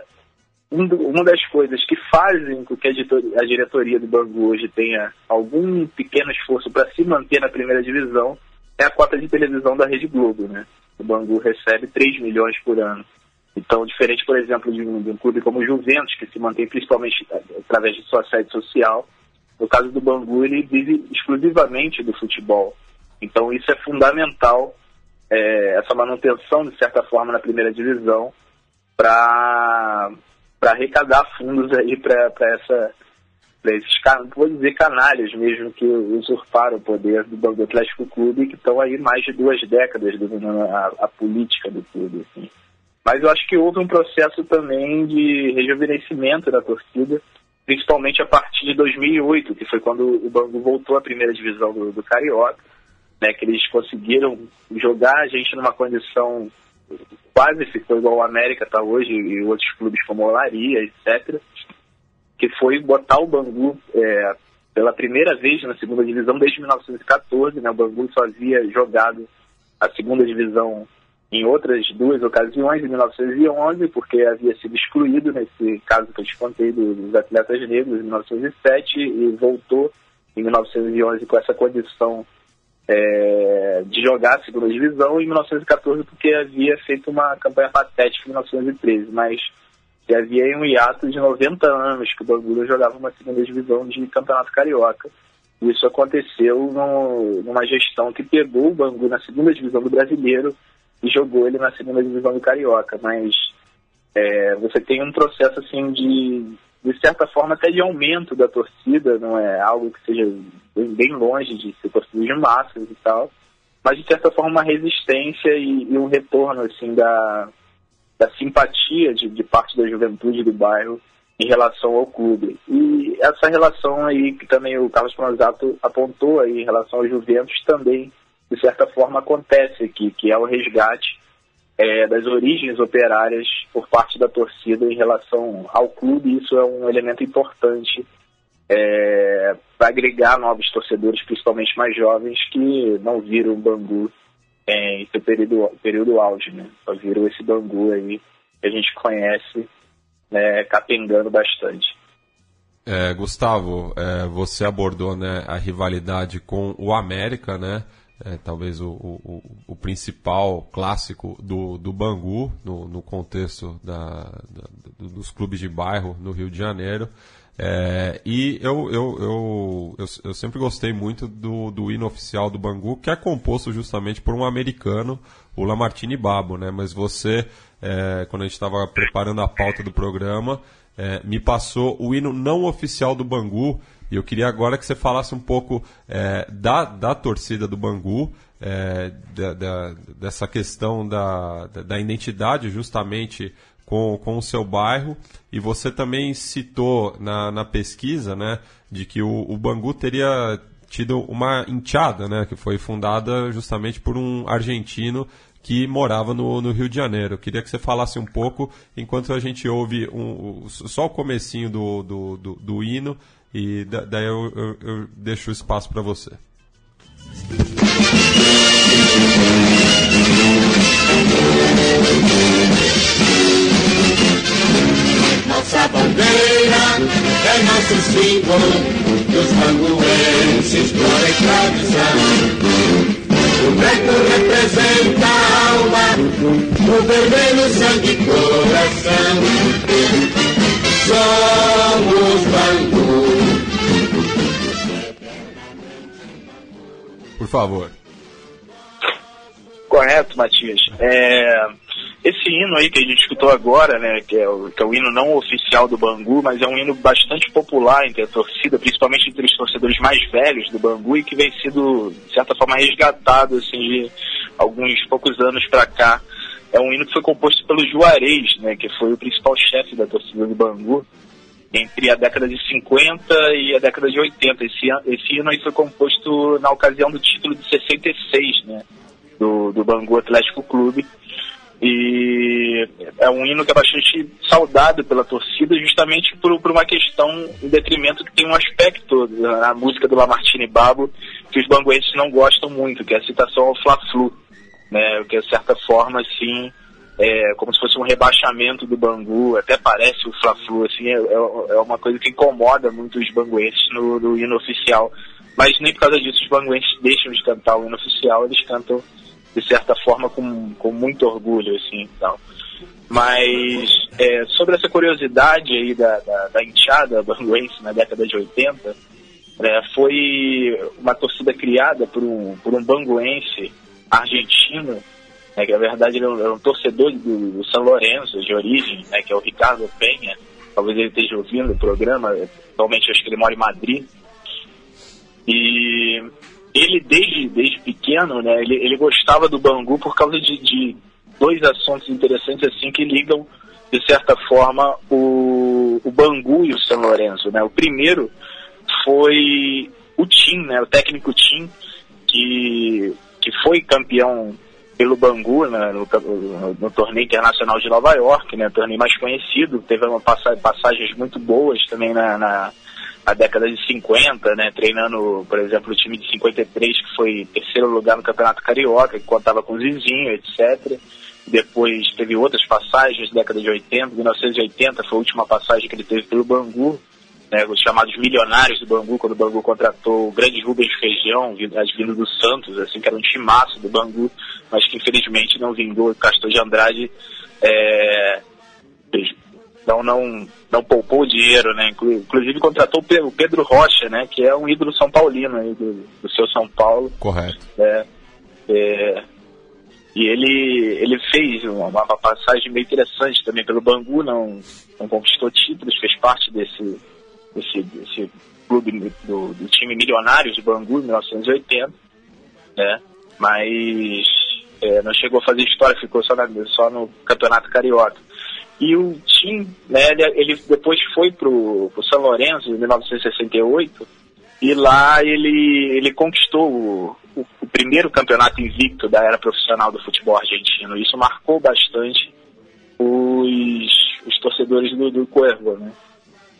um, uma das coisas que fazem com que a, diretoria, a diretoria do Bangu hoje tenha algum pequeno esforço para se manter na primeira divisão é a cota de televisão da Rede Globo. Né? O Bangu recebe 3 milhões por ano. Então, diferente, por exemplo, de um, de um, clube como o Juventus, que se mantém principalmente através de sua sede social, no caso do Bangu, ele vive exclusivamente do futebol. Então, isso é fundamental, é, essa manutenção, de certa forma, na primeira divisão, para arrecadar fundos aí para essa para esses, vou dizer, canalhas mesmo que usurparam o poder do Bangu Atlético Clube que estão aí mais de duas décadas dominando a, a política do clube. Assim. Mas eu acho que houve um processo também de rejuvenescimento da torcida principalmente a partir de 2008, que foi quando o Bangu voltou à primeira divisão do, do Carioca, né, que eles conseguiram jogar a gente numa condição quase ficou igual o América está hoje e outros clubes como Olaria, etc., que foi botar o Bangu é, pela primeira vez na segunda divisão desde 1914. Né, o Bangu só havia jogado a segunda divisão em outras duas ocasiões, em 1911, porque havia sido excluído nesse caso que eu te contei dos atletas negros, em 1907, e voltou em 1911 com essa condição é, de jogar a segunda divisão, em 1914 porque havia feito uma campanha patética em 1913, mas havia um hiato de 90 anos que o Bangu jogava uma segunda divisão de campeonato carioca. Isso aconteceu no, numa gestão que pegou o Bangu na segunda divisão do brasileiro e jogou ele na segunda divisão do Carioca, mas é, você tem um processo assim de, de certa forma até de aumento da torcida, não é algo que seja bem longe de ser torcida de massas e tal, mas de certa forma uma resistência e, e um retorno assim da, da simpatia de, de parte da juventude do bairro em relação ao clube. E essa relação aí que também o Carlos Pronzato apontou aí em relação ao Juventus também de certa forma, acontece aqui, que é o resgate é, das origens operárias por parte da torcida em relação ao clube. Isso é um elemento importante é, para agregar novos torcedores, principalmente mais jovens, que não viram o Bangu é, em seu período, período auge, né? Só viram esse Bangu aí que a gente conhece né, capengando bastante. É, Gustavo, é, você abordou né, a rivalidade com o América, né? É, talvez o, o, o, principal clássico do, do Bangu, no, no contexto da, da, dos clubes de bairro no Rio de Janeiro. É, e eu, eu, eu, eu, eu, sempre gostei muito do, do hino oficial do Bangu, que é composto justamente por um americano, o Lamartine Babo, né? Mas você, é, quando a gente estava preparando a pauta do programa, é, me passou o hino não oficial do Bangu, e eu queria agora que você falasse um pouco é, da, da torcida do Bangu, é, da, da, dessa questão da, da identidade justamente com, com o seu bairro. E você também citou na, na pesquisa né, de que o, o Bangu teria tido uma enteada, né, que foi fundada justamente por um argentino que morava no, no, Rio de Janeiro. Eu queria que você falasse um pouco, enquanto a gente ouve um, só o comecinho do, do, do, do hino, e daí eu, eu, eu deixo o espaço para você. Nossa bandeira é nosso símbolo dos banguenses, glória e tradição. O branco representa a alma, o vermelho sangue e coração. Somos Bangu. Por favor. Correto, Matias. É, esse hino aí que a gente escutou agora, né, que é, o, que é o hino não oficial do Bangu, mas é um hino bastante popular entre a torcida, principalmente entre os torcedores mais velhos do Bangu e que vem sido, de certa forma, resgatado assim, de alguns poucos anos para cá. É um hino que foi composto pelo Juarez, né, que foi o principal chefe da torcida do Bangu entre a década de 50 e a década de 80. Esse, esse hino aí foi composto na ocasião do título de 66, né, do, do Bangu Atlético Clube. E é um hino que é bastante saudado pela torcida, justamente por, por uma questão em detrimento que tem um aspecto na música do Lamartine Babo que os banguenses não gostam muito, que é a citação ao Fla-Flu, né, que de certa forma, assim, é, como se fosse um rebaixamento do Bangu, até parece o Fla-Flu, assim, é, é, é, uma coisa que incomoda muito os banguenses no, no, hino oficial, mas nem por causa disso os banguenses deixam de cantar o hino oficial, eles cantam de certa forma com, com muito orgulho, assim, tal. Mas é, sobre essa curiosidade aí da, da, da enteada banguense na década de 80, é, foi uma torcida criada por um, por um banguense argentino né, que na verdade ele é um, é um torcedor do, do, São Lourenço de origem, né, que é o Ricardo Penha, talvez ele esteja ouvindo o programa, atualmente acho que ele mora em Madrid, e ele desde, desde pequeno, né, ele, ele gostava do Bangu por causa de, de dois assuntos interessantes assim que ligam de certa forma o, o Bangu e o São Lourenço, né? O primeiro foi o Tim, né? O técnico Tim que que foi campeão pelo Bangu né, no, no, no, torneio internacional de Nova York, né, torneio mais conhecido, teve uma passa, passagens muito boas também na, na, na, década de 50, né, treinando, por exemplo, o time de 53, que foi terceiro lugar no Campeonato Carioca, que contava com o Zizinho, etc. Depois teve outras passagens, década de 80, 1980 foi a última passagem que ele teve pelo Bangu, né, os chamados milionários do Bangu, quando o Bangu contratou o grande Rubens Feijão, vindo do Santos, assim, que era um timaço do Bangu, mas que infelizmente não vingou. O Castor de Andrade é, não, não, não poupou o dinheiro, né? Inclusive contratou o Pedro Rocha, né? Que é um ídolo São Paulino aí do, do seu São Paulo. Correto. É, é, e ele, ele fez uma, uma, passagem bem interessante também pelo Bangu, não, não conquistou títulos, fez parte desse, desse, desse clube do, do time milionário de Bangu em 1980, né? Mas é, não chegou a fazer história, ficou só, na, só no Campeonato Carioca. E o time, né, ele, ele depois foi pro, pro São Lourenço em 1968 e lá ele, ele conquistou o, o, o, primeiro campeonato invicto da era profissional do futebol argentino. Isso marcou bastante os, os torcedores do, do Cuervo, né?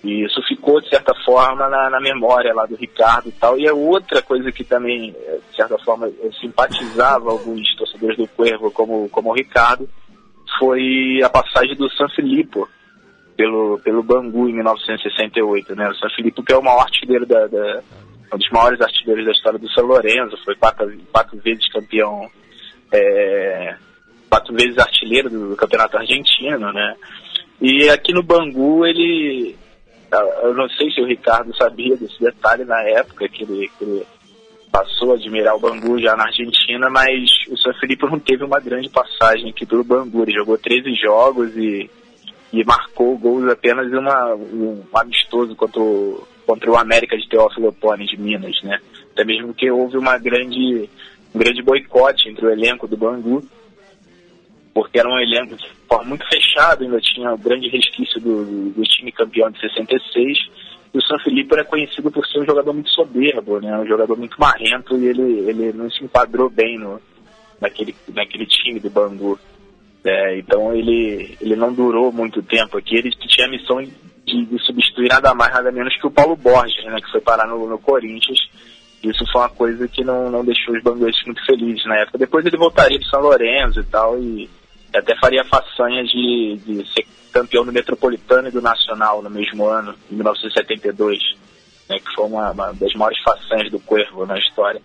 E isso ficou, de certa forma, na, na, memória lá do Ricardo e tal. E é outra coisa que também, eh, de certa forma, simpatizava alguns torcedores do Cuervo, como, como o Ricardo, foi a passagem do San Filippo pelo, pelo Bangu em 1968. Né? O San Filippo, que é o maior artilheiro da, da um dos maiores artilheiros da história do São Lourenço, foi quatro, quatro vezes campeão, é, quatro vezes artilheiro do, do campeonato argentino, né? E aqui no Bangu ele eu não sei se o Ricardo sabia desse detalhe na época que ele, que ele passou a admirar o Bangu já na Argentina, mas o São Felipe não teve uma grande passagem aqui pelo Bangu. Ele jogou 13 jogos e, e marcou gols apenas uma, um amistoso contra o, contra o América de Teófilo Otoni de Minas, né? Até mesmo que houve uma grande, um grande boicote entre o elenco do Bangu porque era um elenco de forma muito fechado, ainda tinha um grande resquício do, do, time campeão de 66. E o São Felipe era conhecido por ser um jogador muito soberbo, né? um jogador muito marrento, e ele, ele não se enquadrou bem no, naquele, naquele time do Bangu. É, então ele, ele não durou muito tempo aqui, ele tinha a missão de, de substituir nada mais, nada menos que o Paulo Borges, né? que foi parar no, no Corinthians. Isso foi uma coisa que não, não deixou os bangueses muito felizes na época. Depois ele voltaria para São Lourenço e tal, e até faria a façanha de, de ser campeão do Metropolitano e do Nacional no mesmo ano, em 1972, né, que foi uma, uma, das maiores façanhas do Cuervo na história.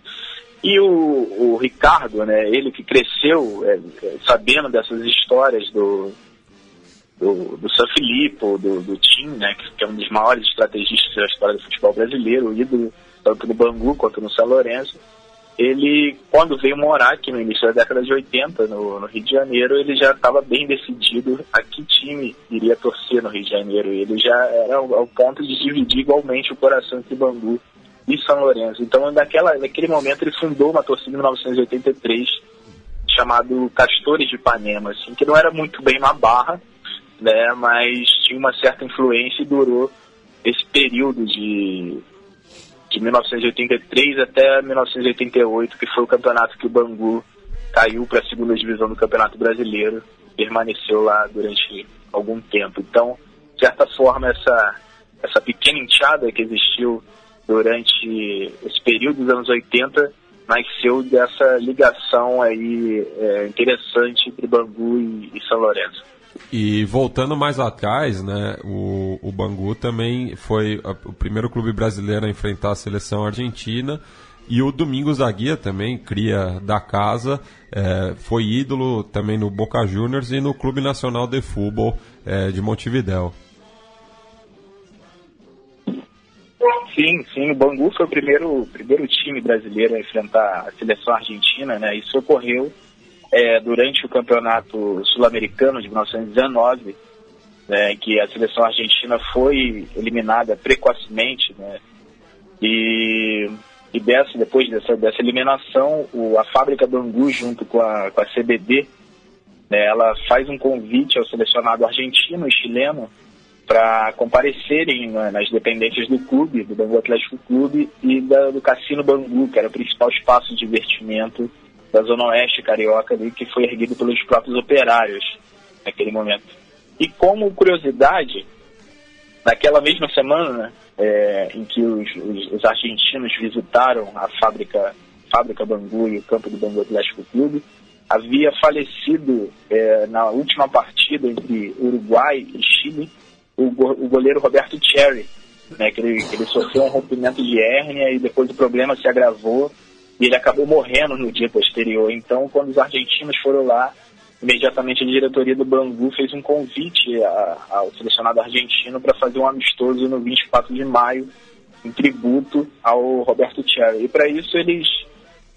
E o, o Ricardo, né, ele que cresceu é, sabendo dessas histórias do, do, do San Filippo, do, do Tim, né, que, que, é um dos maiores estrategistas da história do futebol brasileiro, ídolo tanto no Bangu quanto no São Lourenço, ele, quando veio morar aqui no início da década de 80, no, no Rio de Janeiro, ele já estava bem decidido a que time iria torcer no Rio de Janeiro. Ele já era ao, ao ponto de dividir igualmente o coração entre Bangu e São Lourenço. Então, naquela, naquele momento, ele fundou uma torcida em 1983 chamado Castores de Ipanema, assim, que não era muito bem uma barra, né, mas tinha uma certa influência e durou esse período de de 1983 até 1988, que foi o campeonato que o Bangu caiu para a segunda divisão do Campeonato Brasileiro, permaneceu lá durante algum tempo. Então, de certa forma, essa, essa pequena enxada que existiu durante esse período dos anos 80 nasceu dessa ligação aí é, interessante entre Bangu e, e São Lourenço. E voltando mais atrás, né, o, o Bangu também foi a, o primeiro clube brasileiro a enfrentar a seleção argentina. E o Domingos da Guia também, cria da casa, é, foi ídolo também no Boca Juniors e no Clube Nacional de Futebol é, de Montevidéu. Sim, sim, o Bangu foi o primeiro, primeiro time brasileiro a enfrentar a seleção argentina, né? Isso ocorreu é, durante o campeonato sul-americano de 1919, né, que a seleção argentina foi eliminada precocemente, né, e, e dessa, depois dessa, dessa eliminação, o, a fábrica Bangu, junto com a, com a CBD, né, ela faz um convite ao selecionado argentino e chileno para comparecerem né, nas dependências do clube, do Bangu Atlético Clube e da, do Cassino Bangu, que era o principal espaço de divertimento da Zona Oeste Carioca, ali, que foi erguido pelos próprios operários naquele momento. E como curiosidade, naquela mesma semana é, em que os, os, os, argentinos visitaram a fábrica, fábrica Bangu e o campo do Bangu Atlético Clube, havia falecido é, na última partida entre Uruguai e Chile o, o goleiro Roberto Cherry, né, que, ele, que ele sofreu um rompimento de hérnia e depois o problema se agravou e ele acabou morrendo no dia posterior. Então, quando os argentinos foram lá, imediatamente a diretoria do Bangu fez um convite ao selecionado argentino para fazer um amistoso no 24 de maio, em tributo ao Roberto Cherry. E para isso eles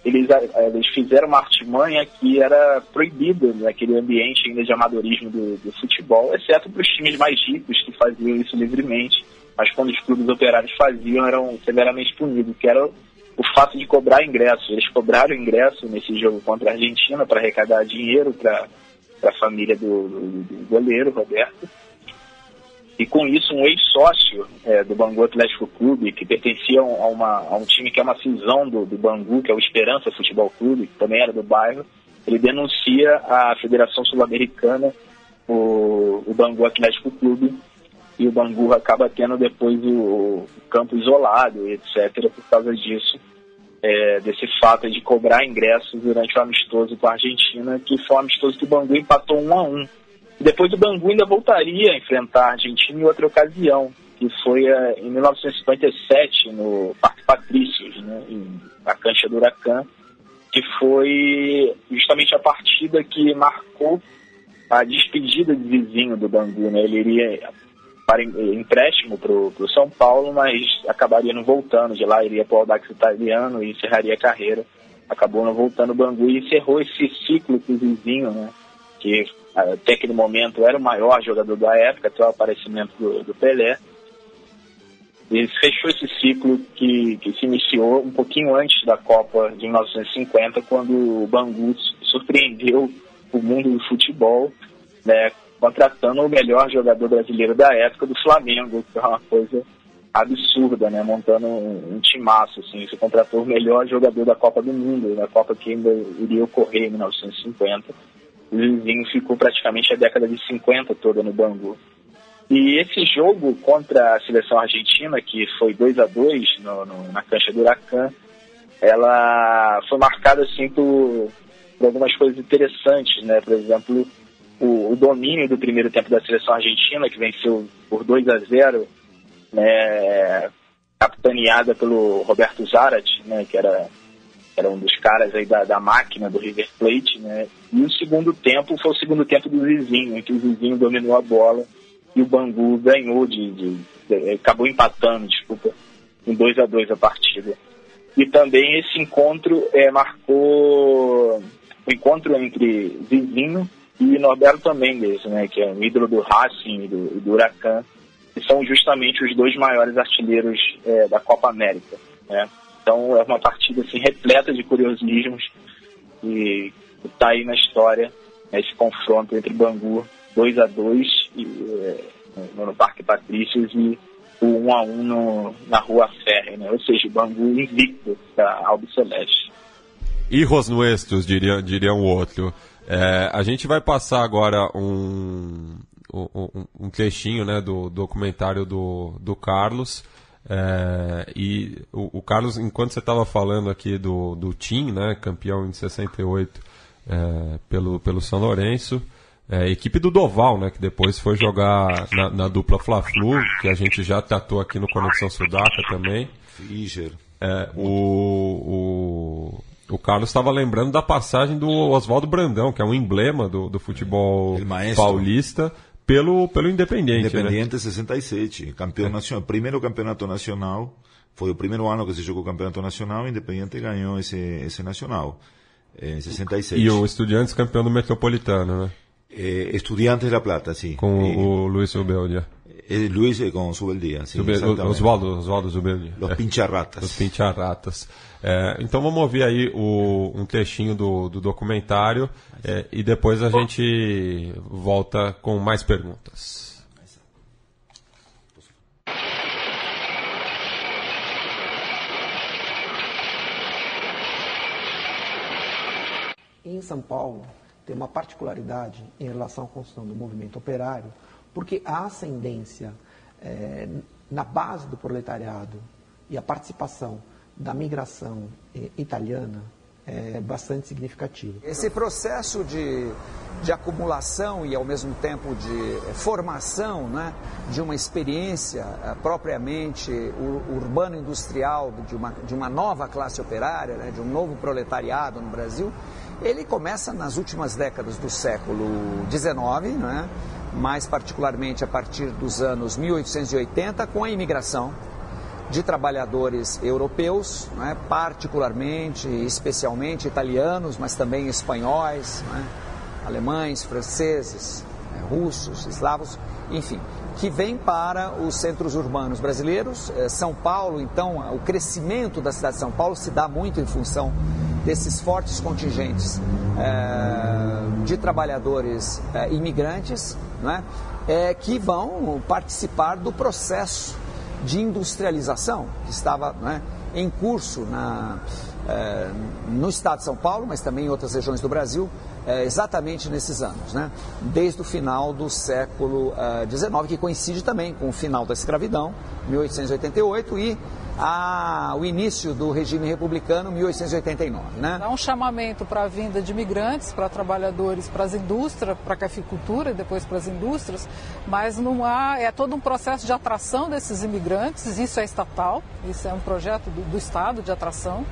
eles, eh, eles fizeram uma artimanha que era proibida naquele ambiente ainda de amadorismo do, do futebol, exceto para os times mais ricos que faziam isso livremente, mas quando os clubes operários faziam eram severamente punidos, que era o fato de cobrar ingresso. Eles cobraram ingresso nesse jogo contra a Argentina para arrecadar dinheiro para a família do, do, do goleiro, Roberto, e com isso um ex-sócio é, do Bangu Atlético Clube, que pertencia a, uma, a, um time que é uma cisão do, do Bangu, que é o Esperança Futebol Clube, que também era do bairro, ele denuncia a Federação Sul-Americana, o, o Bangu Atlético Clube, e o Bangu acaba tendo depois o, o campo isolado, etc., por causa disso, é, desse fato de cobrar ingressos durante o amistoso com a Argentina, que foi um amistoso que o Bangu empatou um a um depois o Bangu ainda voltaria a enfrentar a Argentina em outra ocasião, que foi uh, em 1957, no Parque Patrícios, né, na cancha do Huracan, que foi justamente a partida que marcou a despedida de vizinho do Bangu. Né? Ele iria para empréstimo para o São Paulo, mas acabaria não voltando de lá, iria para o Audax Italiano e encerraria a carreira. Acabou não voltando o Bangu e encerrou esse ciclo com o vizinho, né? que até aquele momento era o maior jogador da época, até o aparecimento do, do Pelé. E fechou esse ciclo que, que se iniciou um pouquinho antes da Copa de 1950, quando o Bangu surpreendeu o mundo do futebol, né, contratando o melhor jogador brasileiro da época do Flamengo, que é uma coisa absurda, né, montando um, um timaço, assim, você contratou o melhor jogador da Copa do Mundo, da Copa que ainda iria ocorrer em 1950 o vizinho ficou praticamente a década de 50 toda no Bangu. E esse jogo contra a seleção argentina, que foi 2 a 2 no, no, na cancha do Huracan, ela foi marcada assim por, por, algumas coisas interessantes, né? Por exemplo, o, o, domínio do primeiro tempo da seleção argentina, que venceu por 2 a 0 né? capitaneada pelo Roberto Zarate, né? Que era era um dos caras aí da, da máquina do River Plate, né? E o segundo tempo foi o segundo tempo do vizinho, em que o vizinho dominou a bola e o Bangu ganhou de, de, de acabou empatando, desculpa, em 2 a 2 a partida. E também esse encontro é, marcou o encontro entre vizinho e Norberto Mendes, né, que é um ídolo do Racing e do, do Huracan, que são justamente os dois maiores artilheiros é, da Copa América. Né? Então é uma partida assim, repleta de curiosismos e está aí na história né, esse confronto entre Bangu 2 a 2 e, é, no Parque Patrícios e o 1 a 1 no, na Rua Ferre, né? ou seja, o Bangu invicto da Albiceleste. Hijos nuestros, diria, diria um outro. É, a gente vai passar agora um, um, um trechinho né, do documentário do, do Carlos. É, e o, o, Carlos, enquanto você estava falando aqui do, do Tim, né, campeão em 68 é, pelo, pelo São Lourenço, é, equipe do Doval, né, que depois foi jogar na, na dupla Fla-Flu, que a gente já tratou aqui no Conexão Sudaca também. Fischer. É, o, o, o Carlos estava lembrando da passagem do Oswaldo Brandão, que é um emblema do, do futebol paulista pelo, pelo Independiente. Independiente né? 67, campeão é. nacional, primeiro campeonato nacional, foi o primeiro ano que se jogou o campeonato nacional, o Independiente ganhou esse, esse nacional, em 66. E o Estudiantes campeão do Metropolitano, né? Eh, Estudiantes de La Plata, sim. Com e, o Luiz Ubeldia. Luis eh, con Subeldía. Sí, Zubel-. Oswaldo, Oswaldo Zubeldia. Los pincharratas. Os Pincharratas. É, então vamos ouvir aí o- um trechinho do, do documentário é, e depois a gente volta com mais perguntas. Em São Paulo, tem uma particularidade em relação à construção do movimento operário, porque a ascendência eh, na base do proletariado e a participação da migração eh, italiana é bastante significativa. Esse processo de, de acumulação e, ao mesmo tempo, de formação né, de uma experiência eh, propriamente ur- urbano-industrial, de uma, de uma nova classe operária, né, de um novo proletariado no Brasil, ele começa nas últimas décadas do século XIX, né, mais particularmente a partir dos anos 1880, com a imigração de trabalhadores europeus, né, particularmente, especialmente italianos, mas também espanhóis, né, alemães, franceses, né, russos, eslavos, enfim, que vêm para os centros urbanos brasileiros. Eh, São Paulo, então, o crescimento da cidade de São Paulo se dá muito em função desses fortes contingentes eh, de trabalhadores eh, imigrantes, né, eh, que vão participar do processo de industrialização que estava né, em curso na, eh, no estado de São Paulo, mas também em outras regiões do Brasil, exatamente nesses anos, né, desde o final do século XIX, que coincide também com o final da escravidão, 1888, e o início do regime republicano, 1889. Né? Há um chamamento para a vinda de imigrantes, para trabalhadores, para as indústrias, para a cafeicultura e depois para as indústrias, mas não há, é todo um processo de atração desses imigrantes, isso é estatal, isso é um projeto do, do Estado de atração.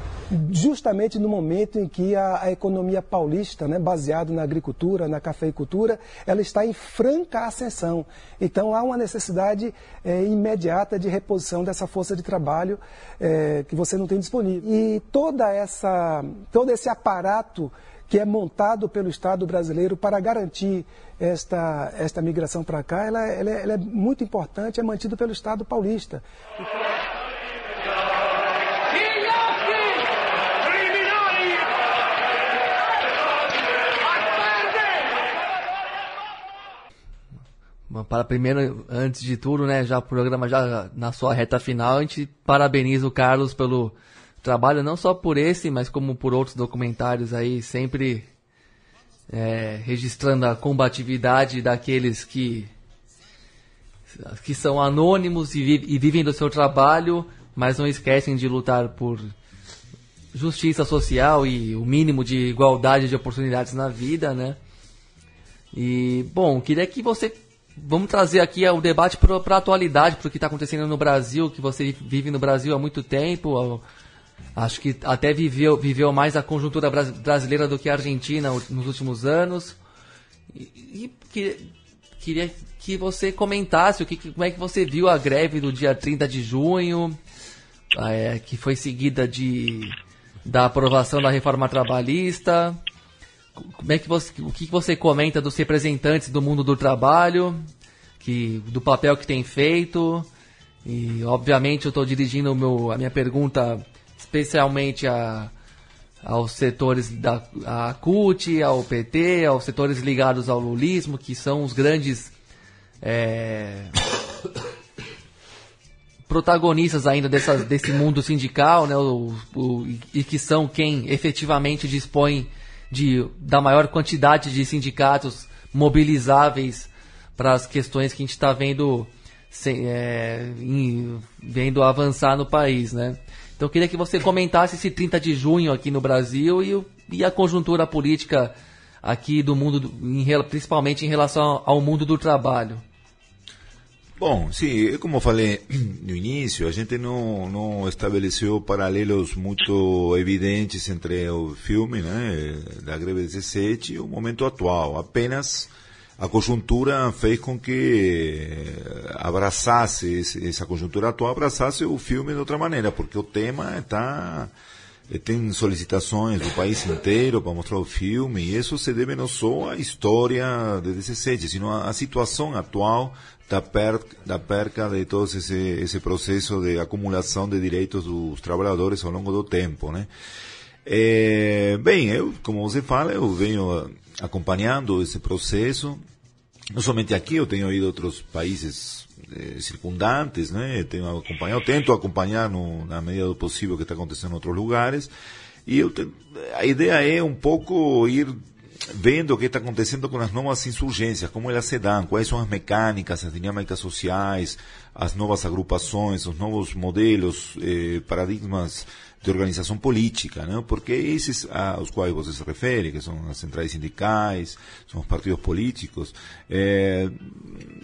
Justamente no momento em que a, a economia paulista, né, baseada na agricultura, na cafeicultura, ela está em franca ascensão. Então há uma necessidade eh, imediata de reposição dessa força de trabalho eh, que você não tem disponível. E toda essa, todo esse aparato que é montado pelo Estado brasileiro para garantir esta, esta migração para cá, ela, ela é- ela é muito importante, é mantido pelo Estado paulista. Para primeiro, antes de tudo, né, já o programa já na sua reta final, a gente parabeniza o Carlos pelo trabalho, não só por esse, mas como por outros documentários aí, sempre é, registrando a combatividade daqueles que que são anônimos e, e vivem do seu trabalho, mas não esquecem de lutar por justiça social e o mínimo de igualdade de oportunidades na vida, né? E, bom, queria que você. Vamos trazer aqui o debate para a atualidade, para o que está acontecendo no Brasil, que você vive no Brasil há muito tempo. Acho que até viveu, viveu mais a conjuntura bras- brasileira do que a Argentina nos últimos anos. E, e que- queria que você comentasse o que- como é que você viu a greve do dia 30 de junho, é, que foi seguida de, da aprovação da reforma trabalhista. Como é que você, o que você comenta dos representantes do mundo do trabalho, que, do papel que tem feito? E, obviamente, eu estou dirigindo meu, a minha pergunta especialmente a, aos setores da a CUT, ao PT, aos setores ligados ao lulismo, que são os grandes é, protagonistas ainda dessa, desse mundo sindical, né, o, o- e que são quem efetivamente dispõe de, da maior quantidade de sindicatos mobilizáveis para as questões que a gente está vendo, é, vendo avançar no país, né? Então eu queria que você comentasse esse 30 de junho aqui no Brasil e, e a conjuntura política aqui do mundo, principalmente em relação ao mundo do trabalho. Bom, sim, como falei no início, a gente não, não estabeleceu paralelos muito evidentes entre o filme né, da greve 17 e o momento atual. Apenas a conjuntura fez com que eh, abraçasse essa conjuntura atual, abraçasse o filme de outra maneira, porque o tema está eh, tem solicitações do país inteiro para mostrar o filme, e isso se deve não só à história de 17, sino à situação atual da, per, da perca de todo esse, esse processo de acumulação de direitos dos trabalhadores ao longo do tempo, né? É, bem, eu, como você fala, eu venho acompanhando esse processo, não somente aqui, eu tenho ido a outros países eh, circundantes, né? Tenho acompanhado, tento acompanhar no, na medida do possível o que está acontecendo em outros lugares. E eu te, a ideia é um pouco ir vendo o que está acontecendo com as novas insurgências, como elas se dão, quais são as mecânicas, as dinâmicas sociais, as novas agrupações, os novos modelos, eh, paradigmas de organização política, né? porque esses aos quais você se refere, que são as centrais sindicais, são os partidos políticos, eh,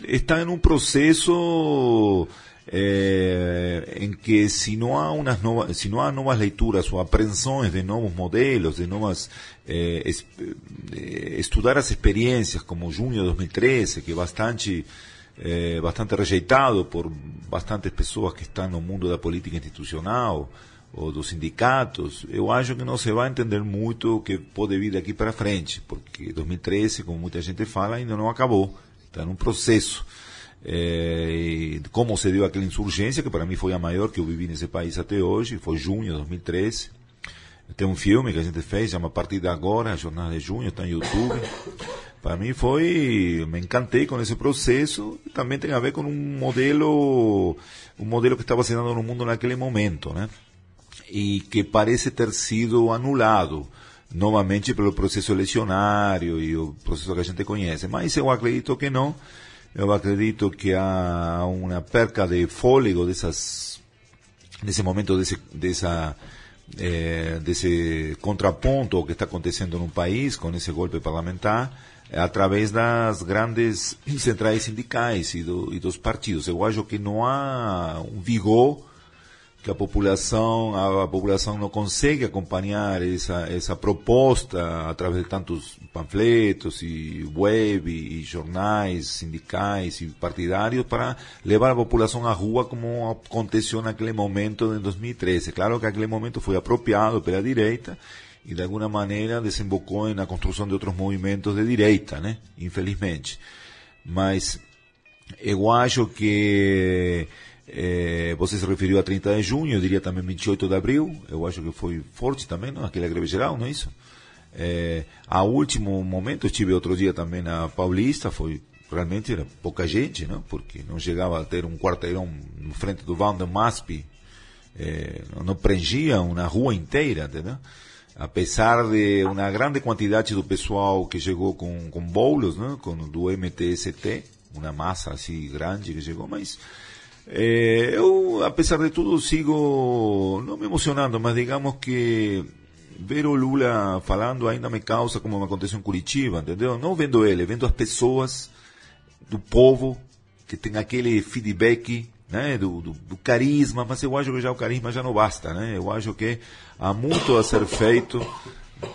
estão em um processo eh, em que se não há umas novas, se não há novas leituras ou apreensões de novos modelos, de novas eh, es, eh, estudar as experiências como junho de 2013, que é bastante eh, bastante rejeitado por bastantes pessoas que estão no mundo da política institucional ou dos sindicatos, eu acho que não se vai entender muito o que pode vir daqui para frente, porque 2013, como muita gente fala, ainda não acabou, está num processo. É, como se deu aquela insurgência, que para mim foi a maior que eu vivi nesse país até hoje, foi junho de 2013. Tem um filme que a gente fez, chama Partida Agora, Jornada de Junho, está no YouTube. Para mim foi, me encantei com esse processo, e também tem a ver com um modelo, um modelo que estava se dando no mundo naquele momento, né? E que parece ter sido anulado novamente pelo processo elecionário e o processo que a gente conhece. Mas eu acredito que não. Eu acredito que há uma perca de fôlego dessas, nesse momento desse, dessa eh, desse contraponto que está acontecendo no país com esse golpe parlamentar através das grandes centrais sindicais e, do, e dos partidos. Eu acho que não há um vigor que a população a, a, população não consegue acompanhar essa essa proposta através de tantos panfletos e web e jornais sindicais e partidários para levar a população à rua como aconteceu naquele momento em 2013. Claro que aquele momento foi apropriado pela direita e de alguma maneira desembocou na construção de outros movimentos de direita, né? Infelizmente. Mas eu acho que é, você se referiu a 30 de junho, eu diria também 28 de abril, eu acho que foi forte também, não? aquela greve geral, não é isso? É, a último momento, estive outro dia também na Paulista, foi realmente era pouca gente, não? porque não chegava a ter um quarteirão no frente do Van Masp, é, não prendia uma rua inteira, entendeu? apesar de uma grande quantidade do pessoal que chegou com, com bolos, né? com, do MTST, uma massa assim grande que chegou, mas é, eu, apesar de tudo, sigo não me emocionando, mas digamos que ver o Lula falando ainda me causa como me aconteceu em Curitiba, entendeu? Não vendo ele, vendo as pessoas do povo que tem aquele feedback né, do, do, do, carisma, mas eu acho que já o carisma já não basta, né? Eu acho que há muito a ser feito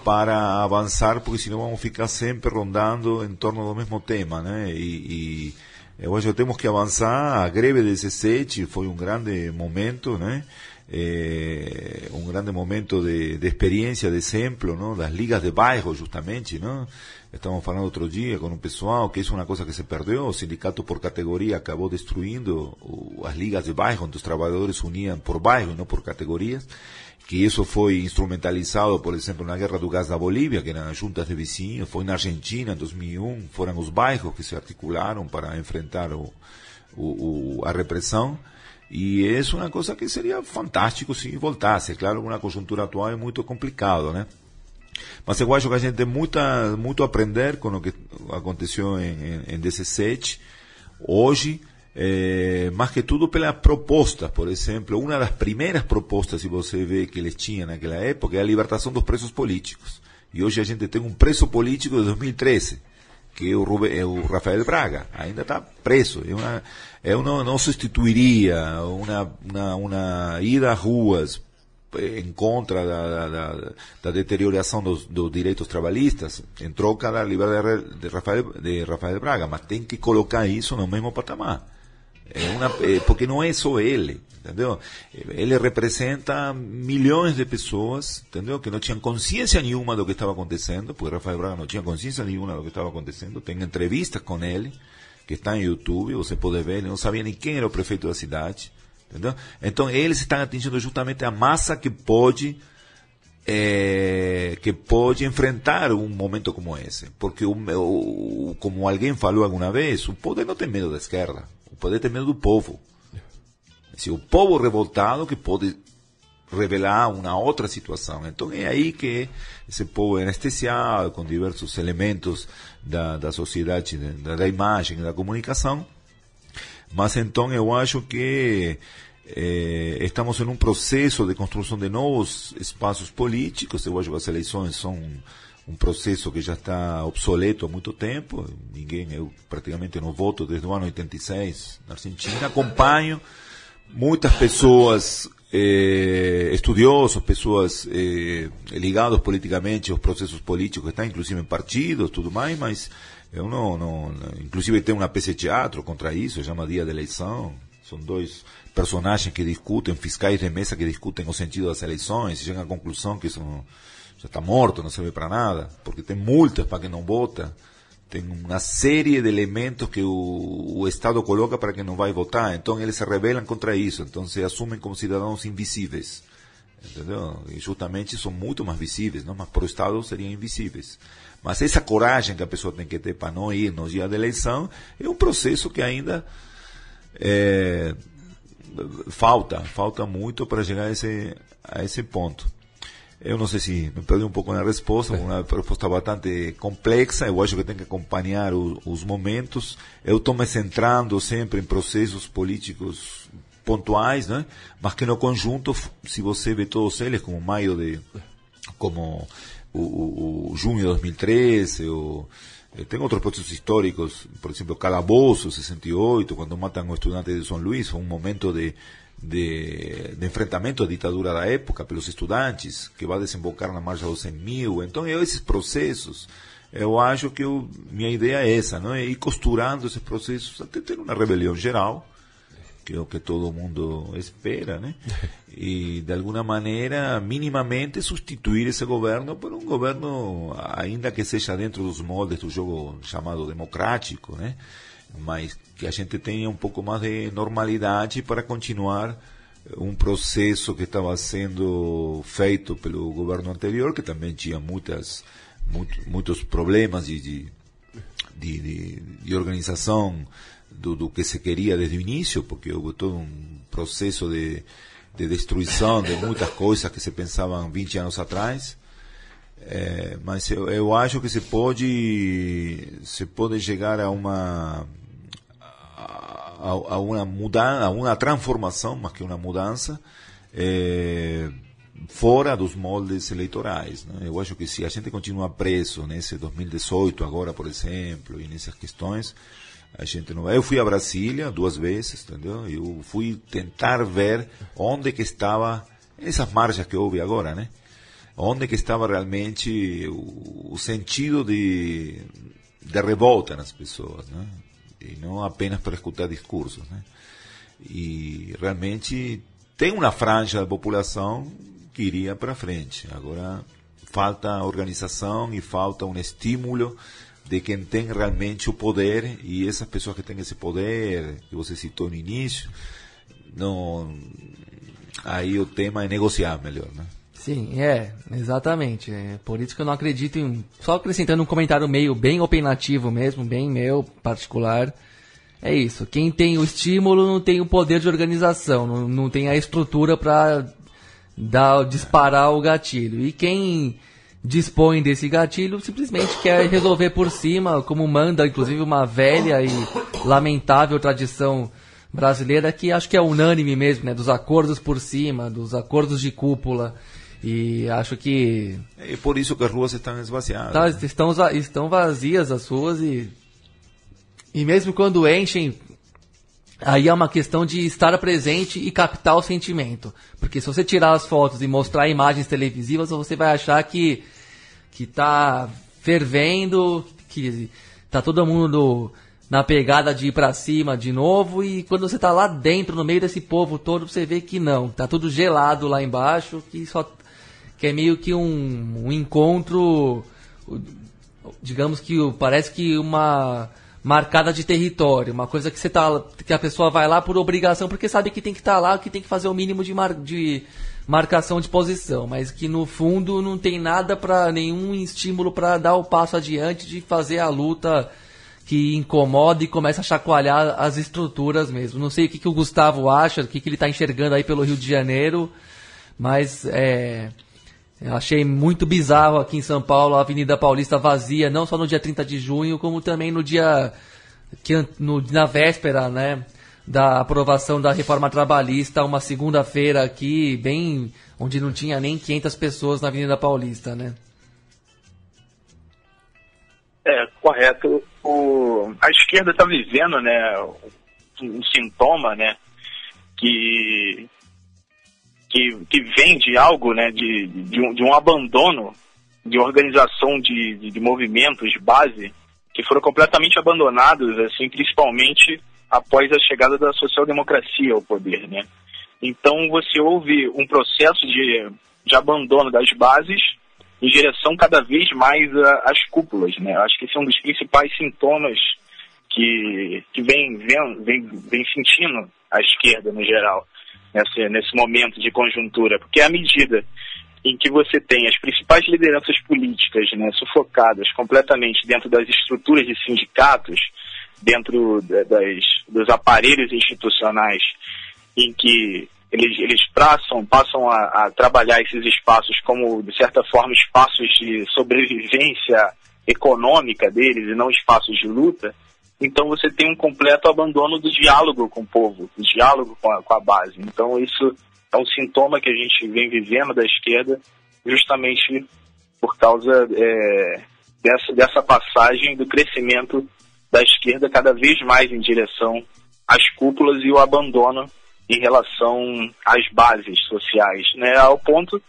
para avançar, porque senão vamos ficar sempre rondando em torno do mesmo tema, né? E, e eu acho que temos que avançar. A greve de 17 foi um grande momento, né? É, um grande momento de, de experiência, de exemplo, não? das ligas de bairro, justamente. Não? Estamos falando outro dia com o pessoal que isso é uma coisa que se perdeu. O sindicato por categoria acabou destruindo as ligas de bairro, onde os trabalhadores uniam por bairro e não por categorias que isso foi instrumentalizado, por exemplo, na guerra do gás da Bolívia, que eram as juntas de vizinhos, foi na Argentina em 2001, foram os bairros que se articularam para enfrentar o, o, a repressão. E é uma coisa que seria fantástico se voltasse. Claro, na conjuntura atual é muito complicado, né? Mas eu acho que a gente tem muita, muito a aprender com o que aconteceu em, em, em 17. Hoje, é, mais que tudo pelas propostas, por exemplo, uma das primeiras propostas, se você vê que eles tinham naquela época, é a libertação dos presos políticos. E hoje a gente tem um preso político de 2013, que é o, é o Rafael Braga, ainda está preso. É uma, eu não, não substituiria uma, uma, uma ida às ruas em contra da, deterioração dos, direitos trabalhistas em troca da liberdade de Rafael, de Rafael Braga, mas tem que colocar isso no mesmo patamar É uma, é, porque não é só ele, entendeu? Ele representa milhões de pessoas, entendeu? Que não tinham consciência nenhuma do que estava acontecendo, porque Rafael Braga não tinha consciência nenhuma do que estava acontecendo. Tem entrevistas com ele, que está em YouTube, você pode ver, ele não sabia nem quem era o prefeito da cidade, entendeu? Então eles estão atingindo justamente a massa que pode é, que pode enfrentar um momento como esse. Porque, o, o, como alguém falou alguma vez, o poder não tem medo da esquerda, poder tem medo do povo. Se o povo revoltado que pode revelar uma outra situação. Então é aí que esse povo é anestesiado com diversos elementos da, da sociedade, da, da imagem, da comunicação. Mas então eu acho que eh, estamos em um processo de construção de novos espaços políticos. Eu acho que as eleições são um processo que já está obsoleto há muito tempo. Ninguém, eu praticamente não voto desde o ano 86 na Argentina. Acompanho muitas pessoas eh, estudiosos, pessoas eh, ligadas politicamente aos processos políticos, estão inclusive em partidos, tudo mais, mas eu não, não, inclusive tem uma peça de teatro contra isso, chama Dia da Eleição. São dois personagens que discutem, fiscais de mesa que discutem o sentido das eleições e chegam à conclusão que não, já está morto, não serve para nada, porque tem multas para quem não vota, tem uma série de elementos que o, o Estado coloca para quem não vai votar, então eles se rebelam contra isso, então se assumem como cidadãos invisíveis. Entendeu? E justamente são muito mais visíveis, não? mas para o Estado seriam invisíveis. Mas essa coragem que a pessoa tem que ter para não ir no dia da eleição é um processo que ainda é, falta, falta muito para chegar a esse, a esse ponto. Eu não sei se me perdi um pouco na resposta, uma resposta bastante complexa. Eu acho que tem que acompanhar o, os momentos. Eu estou me centrando sempre em processos políticos pontuais, né? Mas que no conjunto, se você vê todos eles, como maio de, como o, o, o junho de 2013, o eh, tem outros processos históricos, por exemplo, Calabozo, 68, quando matam o estudante de São Luís, foi um momento de, de, de enfrentamento à ditadura da época pelos estudantes, que vai desembocar na marcha dos 100 mil. Então, esses processos, eu acho que eu, minha ideia é essa, não é ir costurando esses processos até ter uma rebelião geral, que é o que todo mundo espera, né? E de alguma maneira, minimamente substituir esse governo por um governo, ainda que seja dentro dos moldes do jogo chamado democrático, né? Mas que a gente tenha um pouco mais de normalidade para continuar um processo que estava sendo feito pelo governo anterior, que também tinha muitas, muito, muitos problemas de, de, de, de organização do, do, que se queria desde o início, porque houve todo um processo de, de destruição de muitas coisas que se pensavam 20 anos atrás. É, mas eu, eu, acho que se pode se pode chegar a uma a, a uma mudança, a uma transformação, mais que uma mudança, é, fora dos moldes eleitorais. Né? Eu acho que se a gente continua preso nesse 2018 agora, por exemplo, e nessas questões, a gente não. Eu fui a Brasília duas vezes, entendeu? Eu fui tentar ver onde que estava essas marchas que houve agora, né? Onde que estava realmente o, o sentido de, de revolta nas pessoas, né? E não apenas para escutar discursos, né? E realmente tem uma franja da população que iria para frente. Agora falta organização e falta um estímulo de quem tem realmente o poder e essas pessoas que têm esse poder que você citou no início, não, aí o tema é negociar melhor, né? Sim, é, exatamente. É por isso que eu não acredito em. Só acrescentando um comentário meio bem opinativo mesmo, bem meu, particular. É isso. Quem tem o estímulo não tem o poder de organização, não, não tem a estrutura para dar, disparar o gatilho. E quem dispõe desse gatilho simplesmente quer resolver por cima, como manda inclusive uma velha e lamentável tradição brasileira que acho que é unânime mesmo, né, dos acordos por cima, dos acordos de cúpula. E acho que. É por isso que as ruas estão esvaziadas. Tá, estão, estão vazias as ruas e. E mesmo quando enchem, aí é uma questão de estar presente e captar o sentimento. Porque se você tirar as fotos e mostrar imagens televisivas, você vai achar que que tá fervendo, que tá todo mundo na pegada de ir para cima de novo e quando você tá lá dentro no meio desse povo todo você vê que não tá tudo gelado lá embaixo que só que é meio que um, um encontro digamos que parece que uma marcada de território uma coisa que você tá que a pessoa vai lá por obrigação porque sabe que tem que estar tá lá que tem que fazer o mínimo de, mar, de marcação de posição mas que no fundo não tem nada para nenhum estímulo para dar o passo adiante de fazer a luta que incomoda e começa a chacoalhar as estruturas mesmo. Não sei o que, que o Gustavo acha, o que, que ele está enxergando aí pelo Rio de Janeiro, mas é, eu achei muito bizarro aqui em São Paulo a Avenida Paulista vazia, não só no dia 30 de junho, como também no dia que no, na véspera, né, da aprovação da reforma trabalhista, uma segunda-feira aqui, bem onde não tinha nem 500 pessoas na Avenida Paulista, né? É, correto. O, a esquerda está vivendo né, um, sintoma né, que, que, que vem de algo, né, de, de, um, de um abandono de organização de, de, de movimentos de base que foram completamente abandonados, assim, principalmente após a chegada da social-democracia ao poder, né? Então você houve um processo de, de abandono das bases em direção cada vez mais às cúpulas. Né? Acho que esse é um dos principais sintomas que, que vem, vem, vem, vem sentindo a esquerda no geral, nesse, nesse momento de conjuntura, porque à medida em que você tem as principais lideranças políticas né, sufocadas completamente dentro das estruturas de sindicatos, dentro das, dos aparelhos institucionais em que eles, eles passam, passam a, a, trabalhar esses espaços como, de certa forma, espaços de sobrevivência econômica deles e não espaços de luta, então você tem um completo abandono do diálogo com o povo, do diálogo com a, com a base. Então isso é um sintoma que a gente vem vivendo da esquerda justamente por causa é, dessa, dessa passagem do crescimento da esquerda cada vez mais em direção às cúpulas e o abandono em relação às bases sociais, né? Ao ponto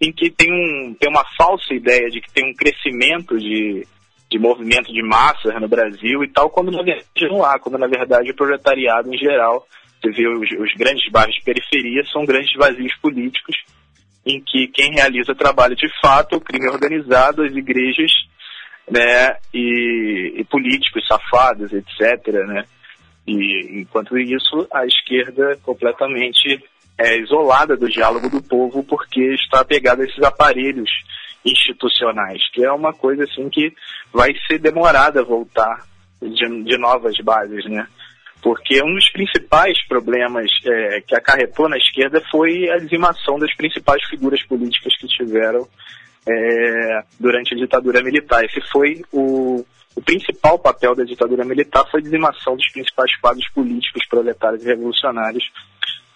em que tem, um, tem uma falsa ideia de que tem um crescimento de, de movimento de massas no Brasil e tal, quando na verdade não há, quando na verdade o proletariado em geral, você vê os, os grandes bairros de periferia, são grandes vazios políticos em que quem realiza trabalho de fato é o crime organizado, as igrejas, né, e, e políticos safados, etc., né, e, enquanto isso, a esquerda completamente é isolada do diálogo do povo porque está apegada a esses aparelhos institucionais, que é uma coisa assim que vai ser demorada a voltar de, de novas bases, né? Porque um dos principais problemas é, que acarretou na esquerda foi a dizimação das principais figuras políticas que tiveram é, durante a ditadura militar. Esse foi o, o principal papel da ditadura militar foi a dizimação dos principais quadros políticos, proletários e revolucionários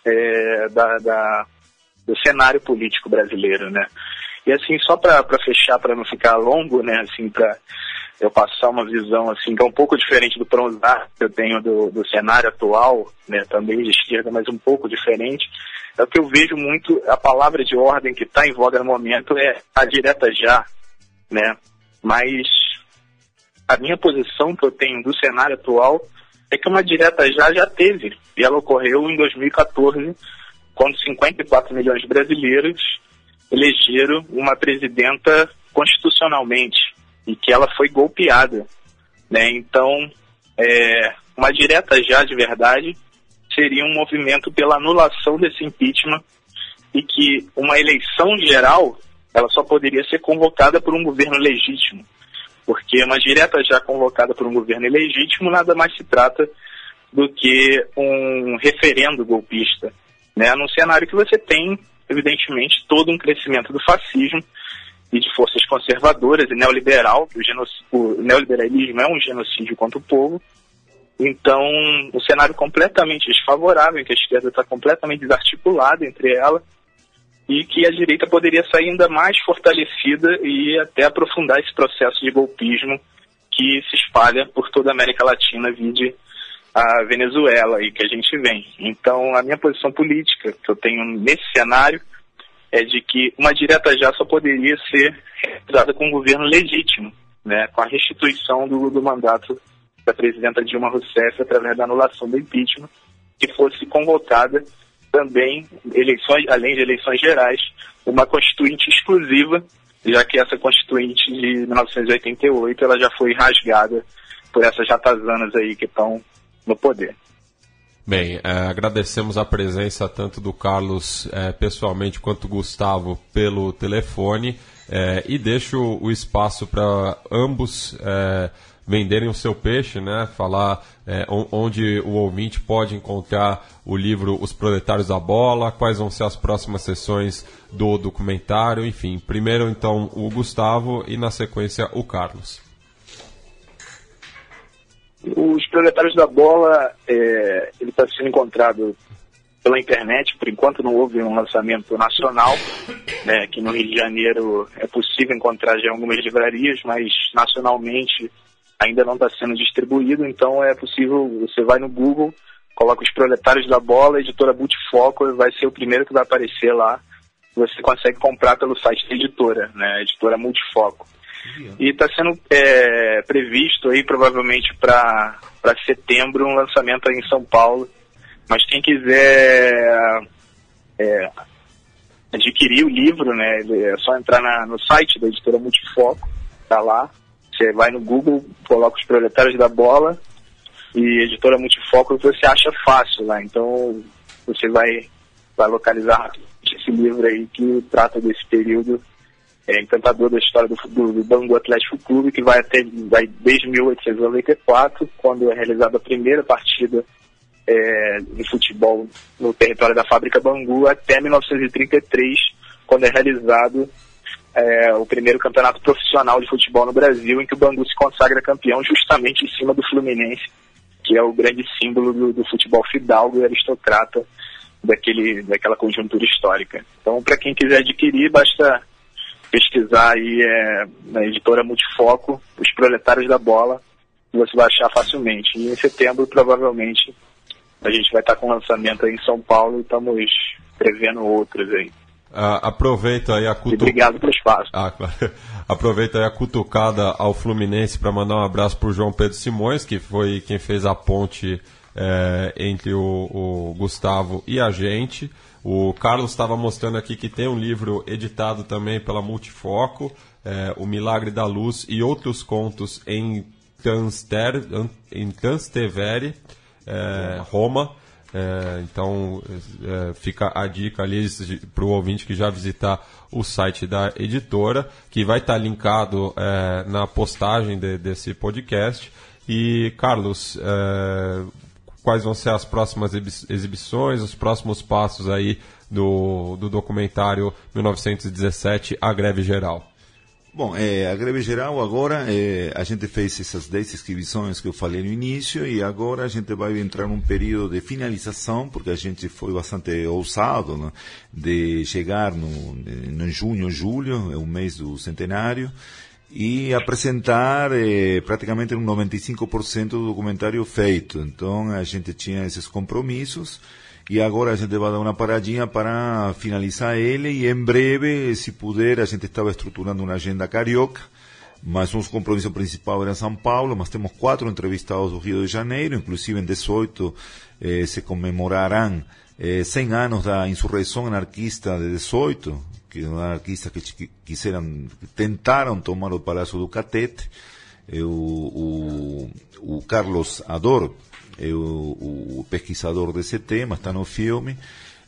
é, da, da, do cenário político brasileiro, né? E assim, só para fechar, para não ficar longo, né, assim, para eu passar uma visão assim que é um pouco diferente do pronzar que eu tenho do, do cenário atual, né, também de esquerda, mas um pouco diferente. É o que eu vejo muito, a palavra de ordem que está em voga no momento é a direta já, né? Mas a minha posição que eu tenho do cenário atual é que uma direta já já teve, e ela ocorreu em 2014, quando 54 milhões de brasileiros elegeram uma presidenta constitucionalmente e que ela foi golpeada. Né? Então, é, uma direta já de verdade seria um movimento pela anulação desse impeachment e que uma eleição geral ela só poderia ser convocada por um governo legítimo porque uma direta já convocada por um governo ilegítimo nada mais se trata do que um referendo golpista, né? Num cenário que você tem, evidentemente, todo um crescimento do fascismo e de forças conservadoras e neoliberal, o, o neoliberalismo é um genocídio contra o povo. Então, um cenário completamente desfavorável, que a esquerda está completamente desarticulada entre ela e que a direita poderia sair ainda mais fortalecida e até aprofundar esse processo de golpismo que se espalha por toda a América Latina, vide a Venezuela e que a gente vem. Então, a minha posição política que eu tenho nesse cenário é de que uma direta já só poderia ser realizada com um governo legítimo, né, com a restituição do, do mandato da presidenta Dilma Rousseff através da anulação do impeachment, que fosse convocada também, eleições, além de eleições gerais, uma constituinte exclusiva, já que essa constituinte de 1988 ela já foi rasgada por essas ratazanas aí que estão no poder. Bem, é, agradecemos a presença tanto do Carlos é, pessoalmente quanto do Gustavo pelo telefone é, e deixo o espaço para ambos venderem o seu peixe, né? Falar é, onde o ouvinte pode encontrar o livro Os Proletários da Bola, quais vão ser as próximas sessões do documentário, enfim. Primeiro, então, o Gustavo e, na sequência, o Carlos. Os Proletários da Bola, é, ele está sendo encontrado pela internet, por enquanto não houve um lançamento nacional, né, que no Rio de Janeiro é possível encontrar já em algumas livrarias, mas nacionalmente ainda não está sendo distribuído, então é possível, você vai no Google, coloca os Proletários da Bola, editora Multifoco, vai ser o primeiro que vai aparecer lá, você consegue comprar pelo site da editora, né, editora Multifoco. E está sendo é, previsto aí provavelmente para setembro um lançamento aí em São Paulo. Mas quem quiser é, adquirir o livro, né, é só entrar na, no site da editora Multifoco, tá lá. Você vai no Google, coloca os proletários da bola e editora Multifoco você acha fácil lá. Então você vai, vai localizar esse livro aí que trata desse período é, encantador da história do, do, do Bangu Atlético Clube, que vai até vai desde 1894, quando é realizada a primeira partida é, de futebol no território da fábrica Bangu, até 1933, quando é realizado é, o primeiro campeonato profissional de futebol no Brasil, em que o Bangu se consagra campeão justamente em cima do Fluminense, que é o grande símbolo do, do futebol fidalgo e aristocrata daquele, daquela conjuntura histórica. Então, para quem quiser adquirir, basta pesquisar aí é, na editora Multifoco, Os Proletários da Bola, você vai achar facilmente. E em setembro, provavelmente, a gente vai estar com lançamento aí em São Paulo e estamos prevendo outros aí. Ah, aproveita aí a cutucada. Obrigado pelo espaço. Ah, claro. Aproveita aí a cutucada ao Fluminense para mandar um abraço para o João Pedro Simões, que foi quem fez a ponte é, entre o, o Gustavo e a gente. O Carlos estava mostrando aqui que tem um livro editado também pela Multifoco, é, O Milagre da Luz e outros contos em, Tanster, em Tanstevere, é, Roma. É, então é, fica a dica ali para o ouvinte que já visitar o site da editora, que vai estar tá linkado é, na postagem de, desse podcast. E Carlos, é, quais vão ser as próximas exibições, os próximos passos aí do, do documentário 1917, A Greve Geral? Bom, é, a greve geral agora, é, a gente fez essas 10 inscrições que eu falei no início e agora a gente vai entrar num período de finalização, porque a gente foi bastante ousado né, de chegar no, no junho, julho, é o mês do centenário, e apresentar eh, praticamente um 95% do documentário feito. Então a gente tinha esses compromissos e agora a gente vai dar uma paradinha para finalizar ele e em breve, se puder, a gente estava estruturando uma agenda carioca, mas nosso compromisso principal era São Paulo, mas temos quatro entrevistados do Rio de Janeiro, inclusive em 18 eh, se comemorarão eh, 100 anos da insurreição anarquista de 18, que anarquistas que quiseram, tentaram tomar o Palácio do Catete, o, o, o Carlos Ador o, o, pesquisador desse tema, está no filme,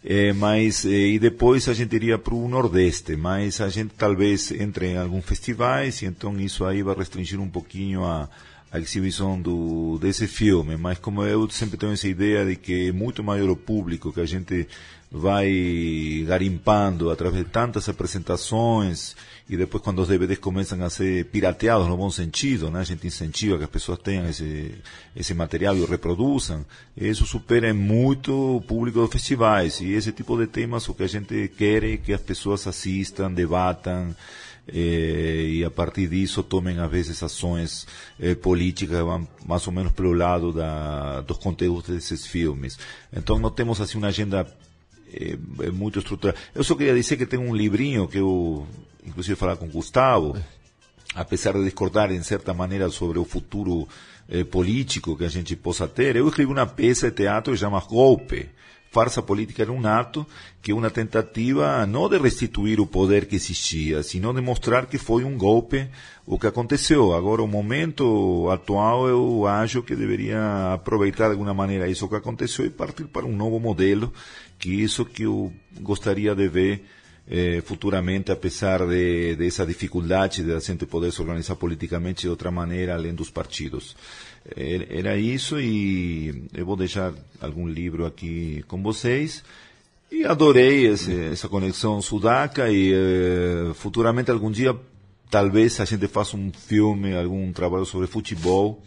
é, mas e depois a gente iria para o Nordeste, mas a gente talvez entre em alguns festivais e então isso aí vai restringir um pouquinho a, a exibição do, desse filme, mas como eu sempre tenho essa ideia de que é muito maior o público que a gente vai garimpando através de tantas apresentações e depois quando os DVDs começam a ser pirateados no bom sentido, né? a gente incentiva que as pessoas tenham esse, esse material e o reproduzam, isso supera muito o público dos festivais e esse tipo de temas o que a gente quer é que as pessoas assistam, debatam, eh, e a partir disso tomem às vezes ações eh, políticas vão mais ou menos pelo lado da, dos conteúdos desses filmes. Então não temos assim uma agenda é, é muito estruturada. Eu só queria dizer que tem um livrinho que eu, inclusive, falar com o Gustavo, apesar de discordar em certa maneira sobre o futuro eh, político que a gente possa ter, eu escrevi uma peça de teatro que chama Golpe, farsa política era um ato que é uma tentativa não de restituir o poder que existia, sino de mostrar que foi um golpe o que aconteceu. Agora, o momento atual, eu acho que deveria aproveitar de alguma maneira isso que aconteceu e partir para um novo modelo, que isso que eu gostaria de ver eh, futuramente, apesar de, dessa dificuldade de a gente poder se organizar politicamente de outra maneira, além dos partidos. Eh, Era isso e eu vou deixar algum livro aqui com vocês. E adorei esse, essa conexão sudaca e eh, futuramente algum dia talvez a gente faça um filme, algum trabalho sobre futebol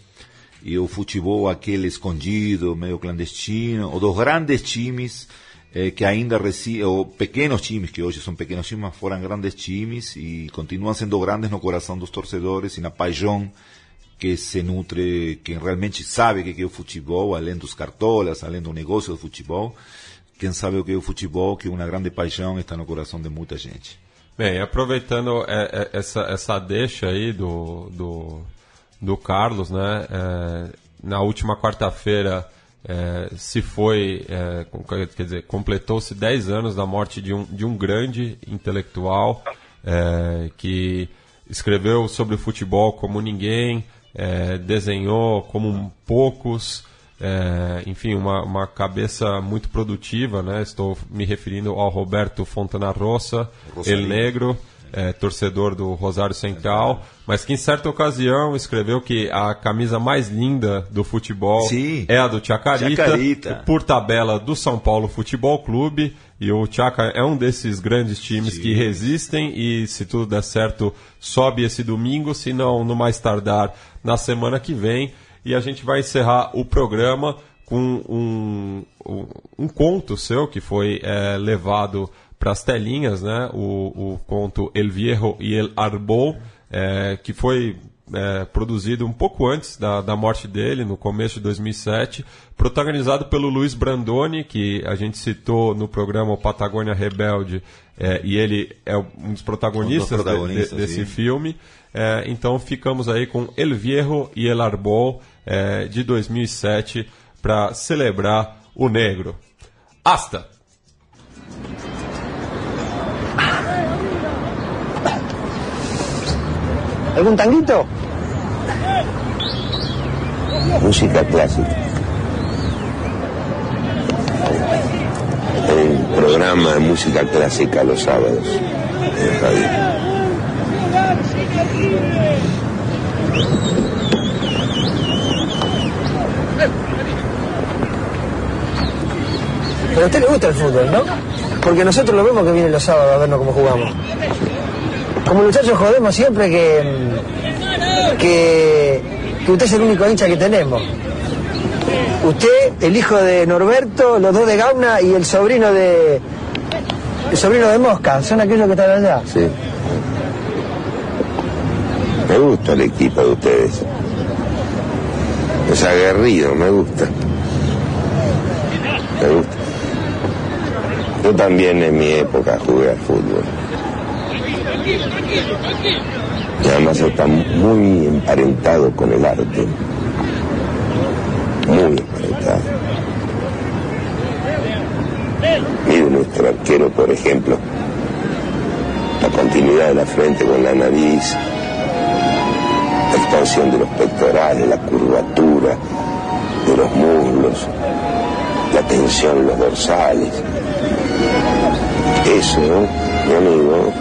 e o futebol aquele escondido, meio clandestino, ou dos grandes times eh, que ainda recibem, ou pequenos times, que hoje são pequenos times, mas foram grandes times e continuam sendo grandes no coração dos torcedores e na paixão que se nutre, quem realmente sabe o que é o futebol, além dos cartolas, além do negócio do futebol, quem sabe o que é o futebol, que uma grande paixão está no coração de muita gente. Bem, aproveitando é, é, essa, essa deixa aí do, do, do Carlos, né? é, na última quarta-feira é, se foi, é, quer dizer, completou-se 10 anos da morte de um, de um grande intelectual é, que escreveu sobre o futebol como ninguém, é, desenhou como poucos, é, enfim, uma, uma cabeça muito produtiva, né? Estou me referindo ao Roberto Fontana Rosalino. El Negro, é, torcedor do Rosário Central, mas que em certa ocasião escreveu que a camisa mais linda do futebol Sim. é a do Chacarita, Chacarita. por tabela do São Paulo Futebol Clube, e o Chaca é um desses grandes times que resistem e se tudo der certo sobe esse domingo, se não no mais tardar na semana que vem, e a gente vai encerrar o programa com um, um, um conto seu que foi é, levado para as telinhas, né? O, o conto El Viejo e El Arbol, é, que foi é, produzido um pouco antes da, da morte dele, no começo de 2007, protagonizado pelo Luiz Brandoni, que a gente citou no programa Patagônia Rebelde, é, e ele é um dos protagonistas, Um dos de- protagonistas, de- desse filme. É, então ficamos aí com El Viejo e El Arbol, é, de 2007, para celebrar o negro. Hasta! ¿Algún tanguito? Música clásica. El programa de música clásica los sábados. Pero a usted le gusta el fútbol, ¿no? Porque nosotros lo vemos que vienen los sábados a vernos cómo jugamos. Como muchachos jodemos siempre que, que, que usted es el único hincha que tenemos. Usted, el hijo de Norberto, los dos de Gauna y el sobrino de. El sobrino de Mosca, son aquellos que están allá. Sí. Me gusta el equipo de ustedes. Es aguerrido, me gusta. Me gusta. Yo también en mi época jugué al fútbol. Y además está muy emparentado con el arte. Muy emparentado. Mire nuestro arquero, por ejemplo. La continuidad de la frente con la nariz. La expansión de los pectorales, la curvatura de los muslos. La tensión en los dorsales. Eso, mi amigo,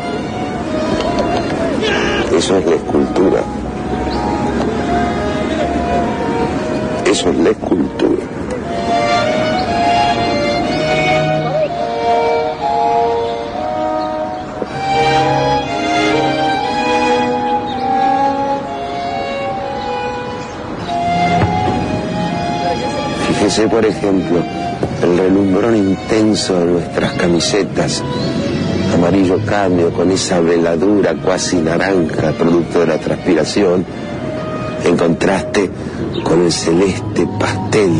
eso es la escultura. Eso es la escultura. Fíjese, por ejemplo, el relumbrón intenso de nuestras camisetas, amarillo cambio con esa veladura cuasi naranja producto de la transpiración, en contraste con el celeste pastel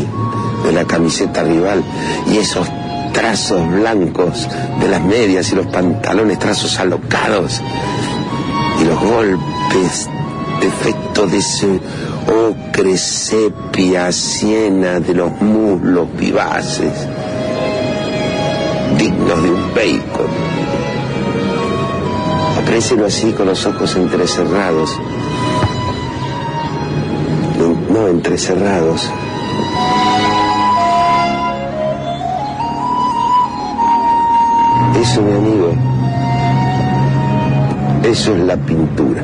de la camiseta rival y esos trazos blancos de las medias y los pantalones, trazos alocados y los golpes defecto de ese ocre sepia siena de los muslos vivaces, dignos de un bacon. Aprécielo así con los ojos entrecerrados. No, entrecerrados. Eso, mi amigo, eso es la pintura.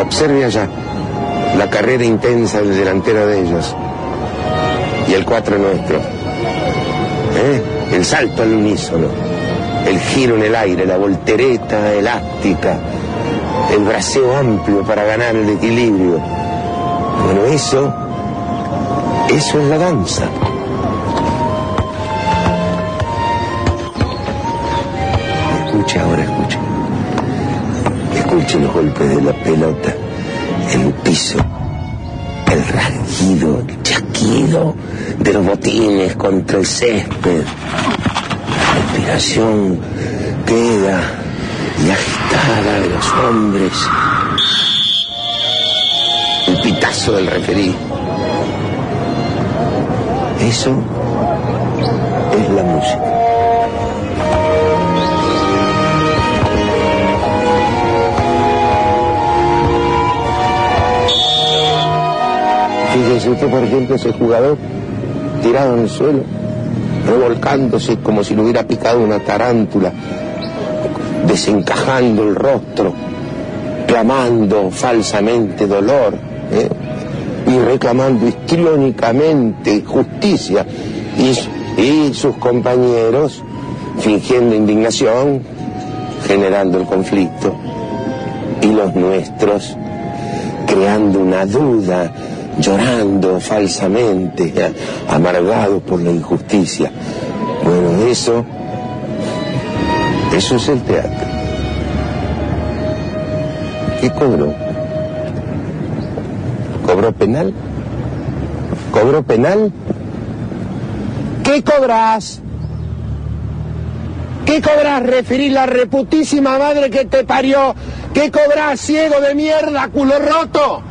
Observe allá la carrera intensa del delantero de ellos y el cuatro nuestro. ¿Eh? El salto al unísono, el giro en el aire, la voltereta elástica, el braceo amplio para ganar el equilibrio. Bueno, eso, eso es la danza. Escuche ahora, escuche. Escuche los golpes de la pelota, el piso, el rasguido, el chasquido de los botines contra el césped. La respiración queda y agitada de los hombres. El pitazo del referí. Eso es la música. Fíjese usted, por ejemplo, ese jugador tirado en el suelo, revolcándose como si le hubiera picado una tarántula, desencajando el rostro, clamando falsamente dolor ¿eh? y reclamando histriónicamente justicia. Y, y sus compañeros fingiendo indignación, generando el conflicto. Y los nuestros creando una duda, llorando falsamente, amargados por la injusticia. Bueno, eso, eso es el teatro. ¿Qué cobró? ¿Cobró penal? ¿Cobró penal? ¿Qué cobras? ¿Qué cobras? Referir la reputísima madre que te parió. ¿Qué cobras, ciego de mierda, culo roto?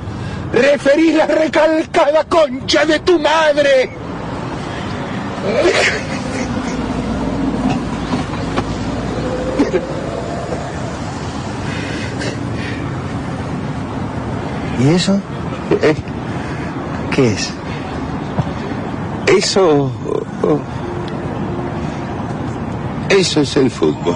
Referís la recalcada concha de tu madre. ¿Y eso? ¿Eh? ¿Qué es? Eso... Eso es el fútbol.